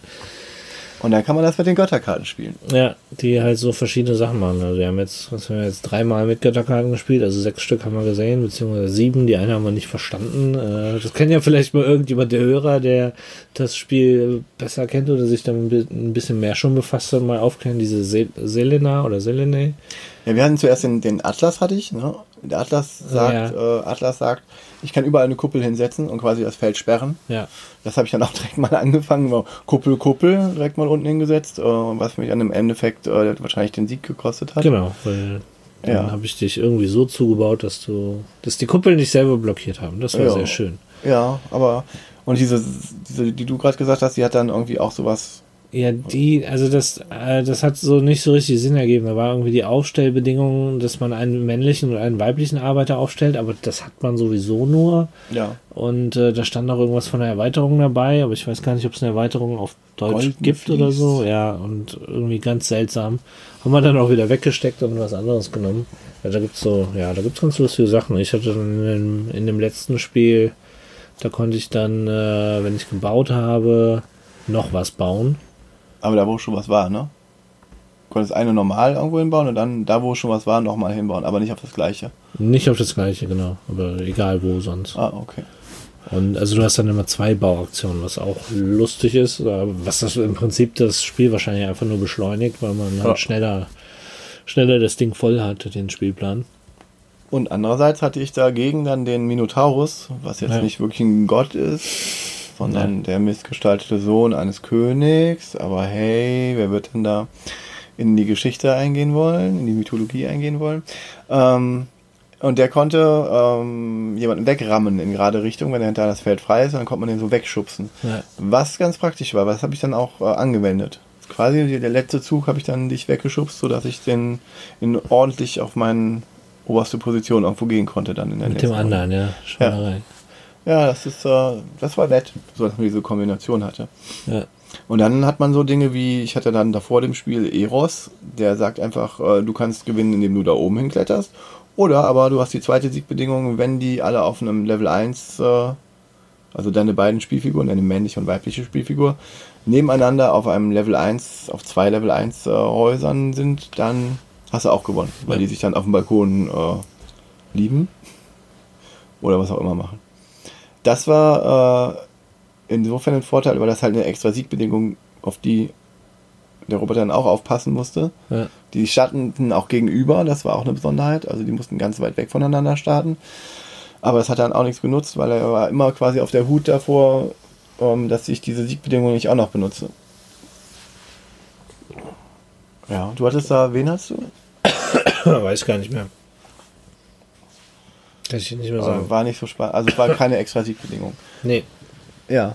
Und dann kann man das mit den Götterkarten spielen. Ja, die halt so verschiedene Sachen machen. Also wir haben jetzt, was haben wir jetzt dreimal mit Götterkarten gespielt, also sechs Stück haben wir gesehen, beziehungsweise sieben, die eine haben wir nicht verstanden. Äh, Das kennt ja vielleicht mal irgendjemand, der Hörer, der das Spiel besser kennt oder sich damit ein bi- ein bisschen mehr schon befasst hat, mal aufklären, diese Se Selena oder Selene. Ja, wir hatten zuerst den, den Atlas, hatte ich. Ne? Der Atlas sagt, äh, Atlas sagt, ich kann überall eine Kuppel hinsetzen und quasi das Feld sperren. Ja, Das habe ich dann auch direkt mal angefangen. Kuppel, Kuppel direkt mal unten hingesetzt, äh, was mich dann im Endeffekt äh, wahrscheinlich den Sieg gekostet hat. genau, weil dann Ja. habe ich dich irgendwie so zugebaut, dass du, dass die Kuppeln dich selber blockiert haben. Das war Ja. sehr schön. Ja, aber und diese, diese die du gerade gesagt hast, die hat dann irgendwie auch sowas. Ja, die, also das, äh, das hat so nicht so richtig Sinn ergeben. Da war irgendwie die Aufstellbedingung, dass man einen männlichen und einen weiblichen Arbeiter aufstellt, aber das hat man sowieso nur. Ja. Und äh, da stand noch irgendwas von der Erweiterung dabei, aber ich weiß gar nicht, ob es eine Erweiterung auf Deutsch Golden gibt oder Fleece. so. Ja, und irgendwie ganz seltsam. Haben wir dann auch wieder weggesteckt und was anderes genommen. Ja, da gibt's so, ja, da gibt's ganz lustige Sachen. Ich hatte dann in dem, in dem letzten Spiel, da konnte ich dann, äh, wenn ich gebaut habe, noch was bauen. Aber da wo schon was war, ne? Du konntest eine normal irgendwo hinbauen und dann da wo schon was war nochmal hinbauen, aber nicht auf das gleiche. Nicht auf das gleiche, genau. Aber egal wo sonst. Ah, okay. Und also du hast dann immer zwei Bauaktionen, was auch lustig ist, was das im Prinzip das Spiel wahrscheinlich einfach nur beschleunigt, weil man Ja. halt schneller, schneller das Ding voll hat, den Spielplan. Und andererseits hatte ich dagegen dann den Minotaurus, was jetzt Ja. nicht wirklich ein Gott ist, sondern der missgestaltete Sohn eines Königs. Aber hey, wer wird denn da in die Geschichte eingehen wollen, in die Mythologie eingehen wollen? Ähm, und der konnte ähm, jemanden wegrammen in gerade Richtung, wenn er hinter das Feld frei ist, dann konnte man den so wegschubsen. Ja. Was ganz praktisch war, was habe ich dann auch äh, angewendet. Quasi der letzte Zug habe ich dann dich weggeschubst, sodass ich den in ordentlich auf meine oberste Position irgendwo gehen konnte dann in der Mit dem nächsten Runde. anderen, ja. Schweinerei. Ja, das ist, äh, das war nett, so dass man diese Kombination hatte. Ja. Und dann hat man so Dinge wie, ich hatte dann davor dem Spiel Eros, der sagt einfach, äh, du kannst gewinnen, indem du da oben hinkletterst. Oder aber du hast die zweite Siegbedingung, wenn die alle auf einem Level 1, äh, also deine beiden Spielfiguren, deine männliche und weibliche Spielfigur, nebeneinander auf einem Level 1, auf zwei Level 1 äh, Häusern sind, dann hast du auch gewonnen, weil Ja. die sich dann auf dem Balkon äh, lieben. Oder was auch immer machen. Das war äh, insofern ein Vorteil, weil das halt eine extra Siegbedingung, auf die der Roboter dann auch aufpassen musste. Ja. Die starteten auch gegenüber, das war auch eine Besonderheit. Also die mussten ganz weit weg voneinander starten. Aber es hat dann auch nichts genutzt, weil er war immer quasi auf der Hut davor, ähm, dass ich diese Siegbedingung nicht auch noch benutze. Ja, du hattest da, wen hast du? Weiß gar nicht mehr. Kann ich nicht mehr sagen. War nicht so spannend. Also es war keine extra Siegbedingung. Nee. Ja.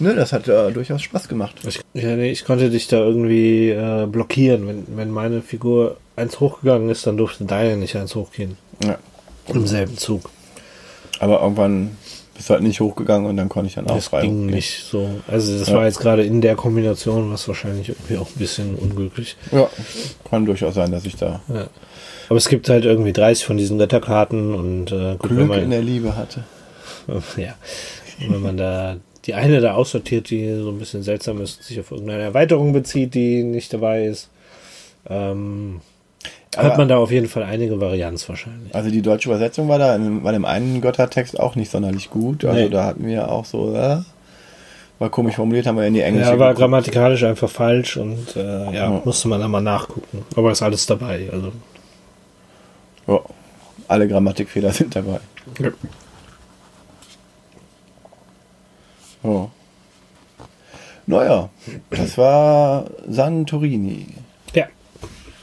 Nö, das hat äh, durchaus Spaß gemacht. Ich, ja, nee, ich konnte dich da irgendwie äh, blockieren. Wenn, wenn meine Figur eins hochgegangen ist, dann durfte deine nicht eins hochgehen. Ja. Im selben Zug. Aber irgendwann bist du halt nicht hochgegangen und dann konnte ich dann auch Das frei ging hochgehen. nicht so. Also das Ja. war jetzt gerade in der Kombination, was wahrscheinlich irgendwie auch ein bisschen unglücklich. Ja, kann durchaus sein, dass ich da Ja. Aber es gibt halt irgendwie 30 von diesen Retterkarten und äh, gut, Glück man, in der Liebe hatte. ja, Und wenn man da die eine da aussortiert, die so ein bisschen seltsam ist, sich auf irgendeine Erweiterung bezieht, die nicht dabei ist, ähm, Aber- hat man da auf jeden Fall einige Varianz wahrscheinlich. Also die deutsche Übersetzung war da in, war dem einen Göttertext auch nicht sonderlich gut. Also Nee. da hatten wir auch so, äh, war komisch formuliert, haben wir in die englische. Ja, war geguckt. grammatikalisch einfach falsch und äh, ja, musste man dann mal nachgucken. Aber ist alles dabei. Also Ja, alle Grammatikfehler sind dabei. Ja. Naja, das war Santorini. ja,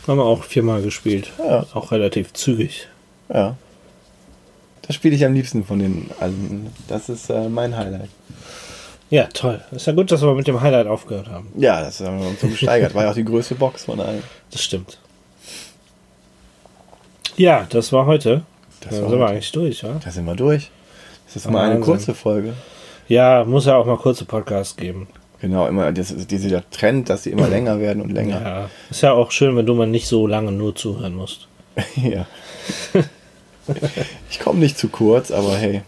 haben wir auch viermal gespielt. Ja. Auch relativ zügig. Ja. Das spiele ich am liebsten von den allen. Das ist äh, mein Highlight. Ja, toll. Ist ja gut, dass wir mit dem Highlight aufgehört haben. Ja, das haben wir uns so gesteigert. War ja auch die größte Box von allen. Das stimmt. Ja, das war heute. Das Dann war sind wir eigentlich durch, ja? Da sind wir durch. Das ist mal eine Wahnsinn. kurze Folge. Ja, muss ja auch mal kurze Podcasts geben. Genau, immer das ist dieser Trend, dass die immer länger werden und länger. Ja. Ist ja auch schön, wenn du mal nicht so lange nur zuhören musst. Ja. ich komme nicht zu kurz, aber hey.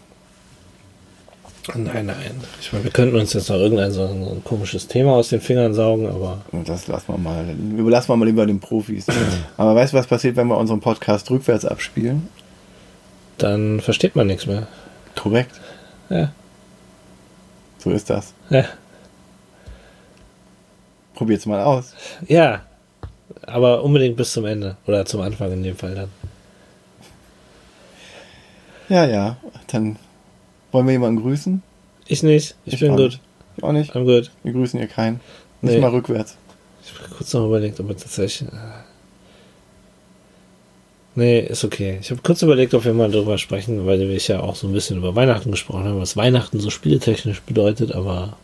Nein, nein. Ich meine, wir könnten uns jetzt noch irgendein so ein, so ein komisches Thema aus den Fingern saugen, aber Das lassen wir mal. Überlassen wir mal lieber den Profis. Aber weißt du, was passiert, wenn wir unseren Podcast rückwärts abspielen? dann versteht man nichts mehr. Korrekt. Ja. So ist das. Ja. Probiert's mal aus. Ja. Aber unbedingt bis zum Ende. Oder zum Anfang in dem Fall dann. Ja, ja. Dann wollen wir jemanden grüßen? Ich nicht. Ich, bin auch gut. Nicht. Ich auch nicht. I'm good. Wir grüßen hier keinen. Nicht Nee. mal rückwärts. Ich habe kurz noch überlegt, ob wir tatsächlich. äh, Nee, ist okay. Ich habe kurz überlegt, ob wir mal drüber sprechen, weil wir ja auch so ein bisschen über Weihnachten gesprochen haben, was Weihnachten so spieletechnisch bedeutet, aber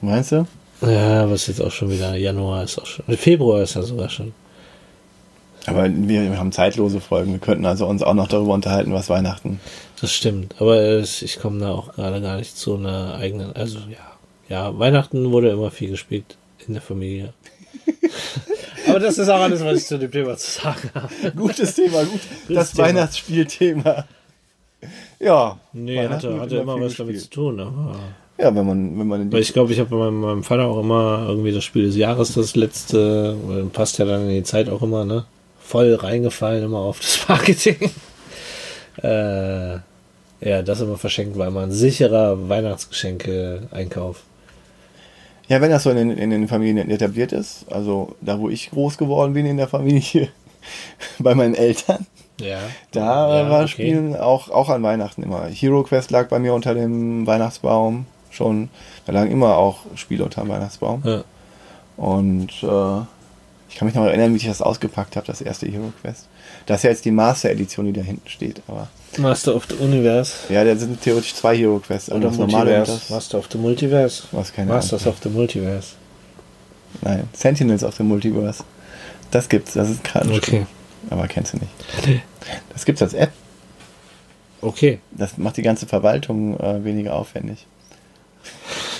Meinst du? ja, was jetzt auch schon wieder Januar ist auch schon. Februar ist ja sogar schon. Aber wir, haben zeitlose Folgen. Wir könnten also uns auch noch darüber unterhalten, was Weihnachten. Das stimmt. Aber ich komme da auch gerade gar nicht zu einer eigenen. Also ja. Ja, Weihnachten wurde immer viel gespielt in der Familie. aber das ist auch alles, was ich zu dem Thema zu sagen habe. Gutes Thema, gut. das Thema. Weihnachtsspielthema. Ja. Nee, hatte, hatte immer viel was damit zu tun, aber. Ja, wenn man, wenn man in Weil ich glaube, ich habe bei meinem, meinem Vater auch immer irgendwie das Spiel des Jahres, das letzte, weil passt ja dann in die Zeit auch immer, ne? Voll reingefallen immer auf das Marketing. äh, ja, das immer verschenkt, war immer ein sicherer Weihnachtsgeschenke-Einkauf. ja, wenn das so in den, in den Familien etabliert ist, also da, wo ich groß geworden bin in der Familie, bei meinen Eltern, Ja. da Ja, war okay. Spielen auch, auch an Weihnachten immer. Hero Quest lag bei mir unter dem Weihnachtsbaum schon. Da lagen immer auch Spiele unter dem Weihnachtsbaum. Ja. Und äh, ich kann mich noch erinnern, wie ich das ausgepackt habe, das erste Hero Quest. Das ist ja jetzt die Master Edition, die da hinten steht. Aber Master of the Universe. ja, da sind theoretisch zwei Hero Quests. Oder das normale und das. Master of the Multiverse. Was keine Masters Ahnung. of the Multiverse. Nein, Sentinels of the Multiverse. Das gibt's, das ist Kartenspiel. Okay. Aber kennst du nicht. Das gibt's als App. Okay. Das macht die ganze Verwaltung äh, weniger aufwendig.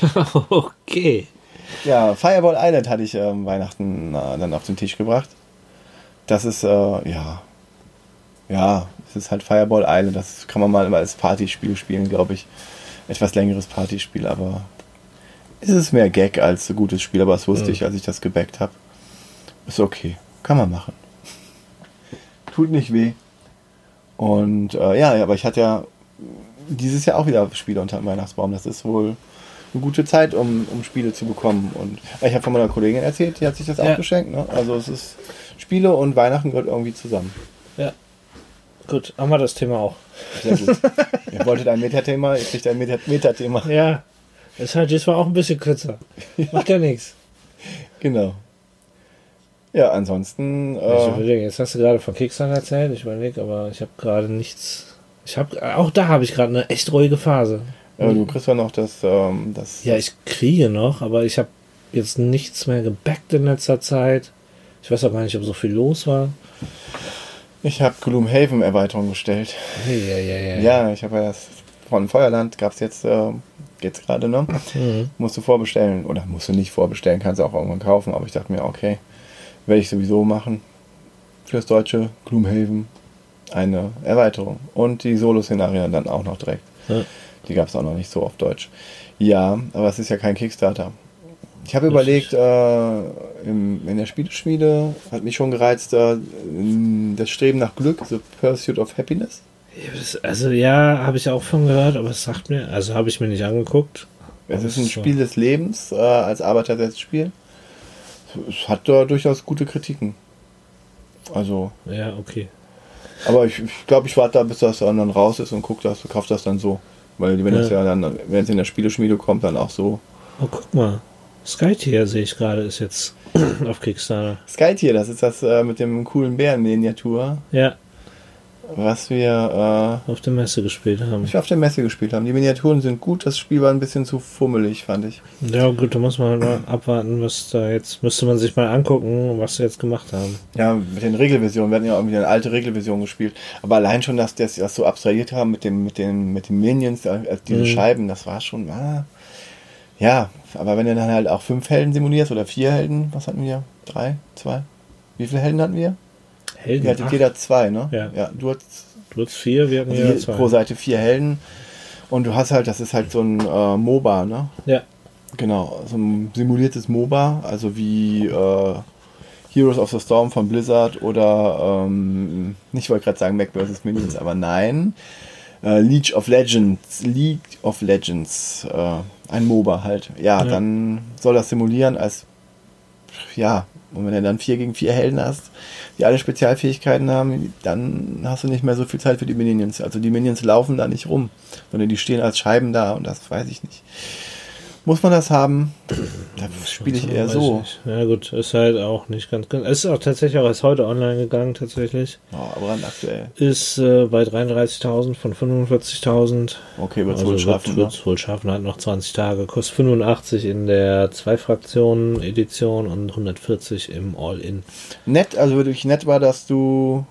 okay. Ja, Fireball Island hatte ich ähm, Weihnachten äh, dann auf den Tisch gebracht. Das ist, äh, ja, ja, es ist halt Fireball Island. Das kann man mal als Partyspiel spielen, glaube ich. Etwas längeres Partyspiel, aber es ist mehr Gag als ein gutes Spiel. Aber das wusste Mhm. ich, als ich das gebackt habe. Ist okay, kann man machen. Tut nicht weh. Und äh, ja, aber ich hatte ja dieses Jahr auch wieder Spiele unter dem Weihnachtsbaum. Das ist wohl eine gute Zeit, um, um Spiele zu bekommen. Und ich habe von meiner Kollegin erzählt, die hat sich das Ja. auch geschenkt. Ne? Also es ist Spiele und Weihnachten gehört irgendwie zusammen. Ja. Gut, haben wir das Thema auch. Sehr gut. Ihr wolltet ein Metathema, ihr kriegt ein Meta- Metathema. Ja. Ist halt diesmal auch ein bisschen kürzer. Macht ja nichts. Genau. Ja, ansonsten. Äh, jetzt hast du gerade von Kickstarter erzählt, ich überlege, aber ich habe gerade nichts. Ich habe auch da habe ich gerade eine echt ruhige Phase. Ja, du kriegst ja noch das. Ähm, das Ja, ich kriege noch, aber ich habe jetzt nichts mehr gebackt in letzter Zeit. Ich weiß auch gar nicht, ob so viel los war. ich habe Gloomhaven Erweiterung bestellt. Ja, ja, ja, ja. Ich habe ja das von Feuerland, gab es jetzt, äh, jetzt gerade, ne? Mhm. Musst du vorbestellen. Oder musst du nicht vorbestellen, kannst du auch irgendwann kaufen. Aber ich dachte mir, okay, werde ich sowieso machen. Fürs deutsche Gloomhaven eine Erweiterung. Und die Solo-Szenarien dann auch noch direkt. Ja. Die gab es auch noch nicht so auf Deutsch. Ja, aber es ist ja kein Kickstarter. Ich habe überlegt, äh, im, in der Spieleschmiede hat mich schon gereizt, äh, das Streben nach Glück, The Pursuit of Happiness. Also ja, habe ich auch von gehört, aber es sagt mir, also habe ich mir nicht angeguckt. Es ist ein so. Spiel des Lebens äh, als Arbeitersetzspiel. Es hat da durchaus gute Kritiken. Also, Ja, okay. aber ich glaube, ich, glaub, ich warte da, bis das dann raus ist und guck das, kauf das dann so. Weil wenn es Ja. ja dann, wenn es in der Spieleschmiede kommt, dann auch so. Oh, guck mal. Skytier sehe ich gerade, ist jetzt auf Kickstarter. Skytier, das ist das äh, mit dem coolen Bären-Miniatur. Ja, was wir, auf der Messe gespielt haben. äh, was wir auf der Messe gespielt haben. Die Miniaturen sind gut, das Spiel war ein bisschen zu fummelig, fand ich. Ja, gut, da muss man halt mal abwarten, was da jetzt. Müsste man sich mal angucken, was sie jetzt gemacht haben. Ja, mit den Regelversionen. Wir hatten ja irgendwie eine alte Regelversion gespielt. Aber allein schon, dass die das so abstrahiert haben mit dem, mit den, mit den Minions, also diese Mhm. Scheiben, das war schon, ah, ja, aber wenn du dann halt auch fünf Helden simulierst oder vier Helden, was hatten wir? Drei? Zwei? Wie viele Helden hatten wir? Helden. Ihr hattet Ach, jeder zwei, ne? Ja. ja du hattest Du hast vier, wir hatten also zwei. pro Seite vier Helden. Und du hast halt, das ist halt so ein äh, MOBA, ne? Ja. Genau, so ein simuliertes MOBA, also wie äh, Heroes of the Storm von Blizzard oder, ähm, ich wollte gerade sagen Mac vs. Minions, aber nein, äh, League of Legends, League of Legends, äh, ein MOBA halt. Ja, Ja. dann soll das simulieren als, ja, und wenn du dann 4 gegen 4 Helden hast, die alle Spezialfähigkeiten haben, dann hast du nicht mehr so viel Zeit für die Minions. Also die Minions laufen da nicht rum, sondern die stehen als Scheiben da und das weiß ich nicht. Muss man das haben? Da spiele ich eher so. Ja, gut, ist halt auch nicht ganz. ganz es ist auch tatsächlich auch erst heute online gegangen, tatsächlich. Oh, aber aktuell. Ist äh, bei 33.000 von 45.000. Okay, wird es Also wohl schaffen. Ne? Wird wohl schaffen, hat noch 20 Tage. Kostet 85 in der Zwei-Fraktionen-Edition und 140 im All-In. Nett, also wirklich nett war, dass du,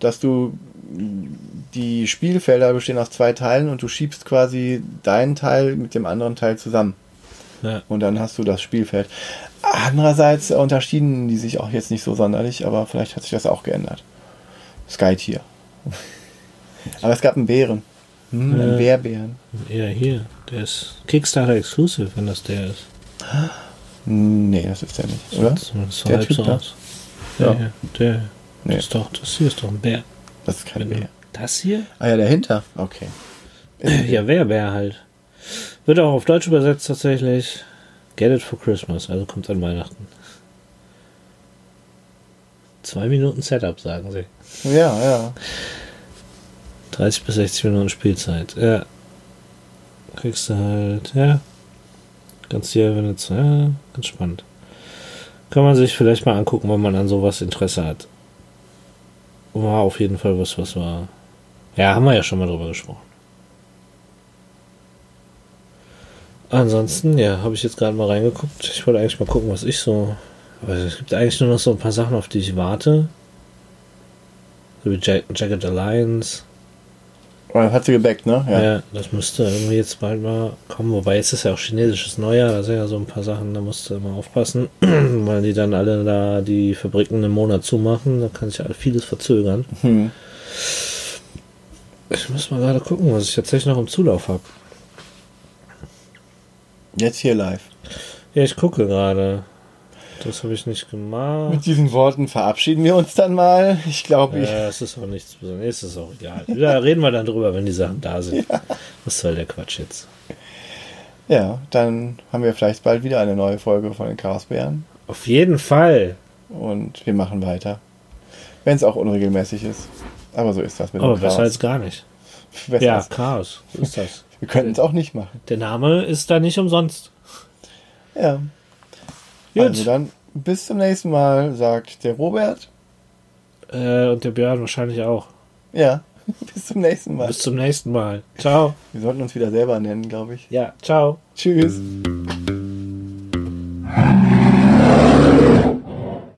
dass du die Spielfelder bestehen aus zwei Teilen und du schiebst quasi deinen Teil mit dem anderen Teil zusammen. Ja. Und dann hast du das Spielfeld. Andererseits unterschieden die sich auch jetzt nicht so sonderlich, aber vielleicht hat sich das auch geändert. Sky-Tier. aber es gab einen Bären. Hm, einen Äh. Bärbären. Ja, hier. Der ist Kickstarter Exclusive, wenn das der ist. Nee, das ist der nicht, oder? Das sieht Der halb Typ so aus. Ja, ja. Der. Nee. Das, ist doch, das hier ist doch ein Bär. Das ist kein Genau. Bär. Das hier? Ah ja, dahinter. Okay. Ja, wer Bär halt. Wird auch auf Deutsch übersetzt tatsächlich. Get it for Christmas, also kommt an Weihnachten. Zwei Minuten Setup, sagen sie. Ja, ja. 30 bis 60 Minuten Spielzeit. Ja. Kriegst du halt, ja. Ganz hier, wenn jetzt, ja, ganz spannend. Kann man sich vielleicht mal angucken, wenn man an sowas Interesse hat. War auf jeden Fall was, was war. Ja, haben wir ja schon mal drüber gesprochen. Ansonsten, ja, habe ich jetzt gerade mal reingeguckt. Ich wollte eigentlich mal gucken, was ich so. Aber es gibt eigentlich nur noch so ein paar Sachen, auf die ich warte. So wie Jagged Alliance. Oh, hat sie gebackt, ne? Ja. das müsste irgendwie jetzt bald mal kommen. Wobei jetzt ist ja auch chinesisches Neujahr, da sind ja so ein paar Sachen, da musst du immer aufpassen, weil die dann alle da die Fabriken einen Monat zumachen. Da kann sich ja vieles verzögern. Hm. Ich muss mal gerade gucken, was ich tatsächlich noch im Zulauf habe. Jetzt hier live. Ja, ich gucke gerade. Das habe ich nicht gemacht. Mit diesen Worten verabschieden wir uns dann mal. Ich glaube, ich. Ja, es ist auch nichts Besonderes. Es ist auch egal. Da reden wir dann drüber, wenn die Sachen da sind. Was soll der Quatsch jetzt? Ja, dann haben wir vielleicht bald wieder eine neue Folge von den Chaosbären. Auf jeden Fall. Und wir machen weiter. Wenn es auch unregelmäßig ist. Aber so ist das mit Aber dem besser Chaos. als gar nicht. Besser Ja, Chaos. So ist das. Wir könnten es auch nicht machen. Der Name ist da nicht umsonst. Ja. Also Gut. Also dann bis zum nächsten Mal, sagt der Robert. Äh, und der Björn wahrscheinlich auch. Ja, bis zum nächsten Mal. Bis zum nächsten Mal. Ciao. Wir sollten uns wieder selber nennen, glaube ich. Ja, ciao. Tschüss.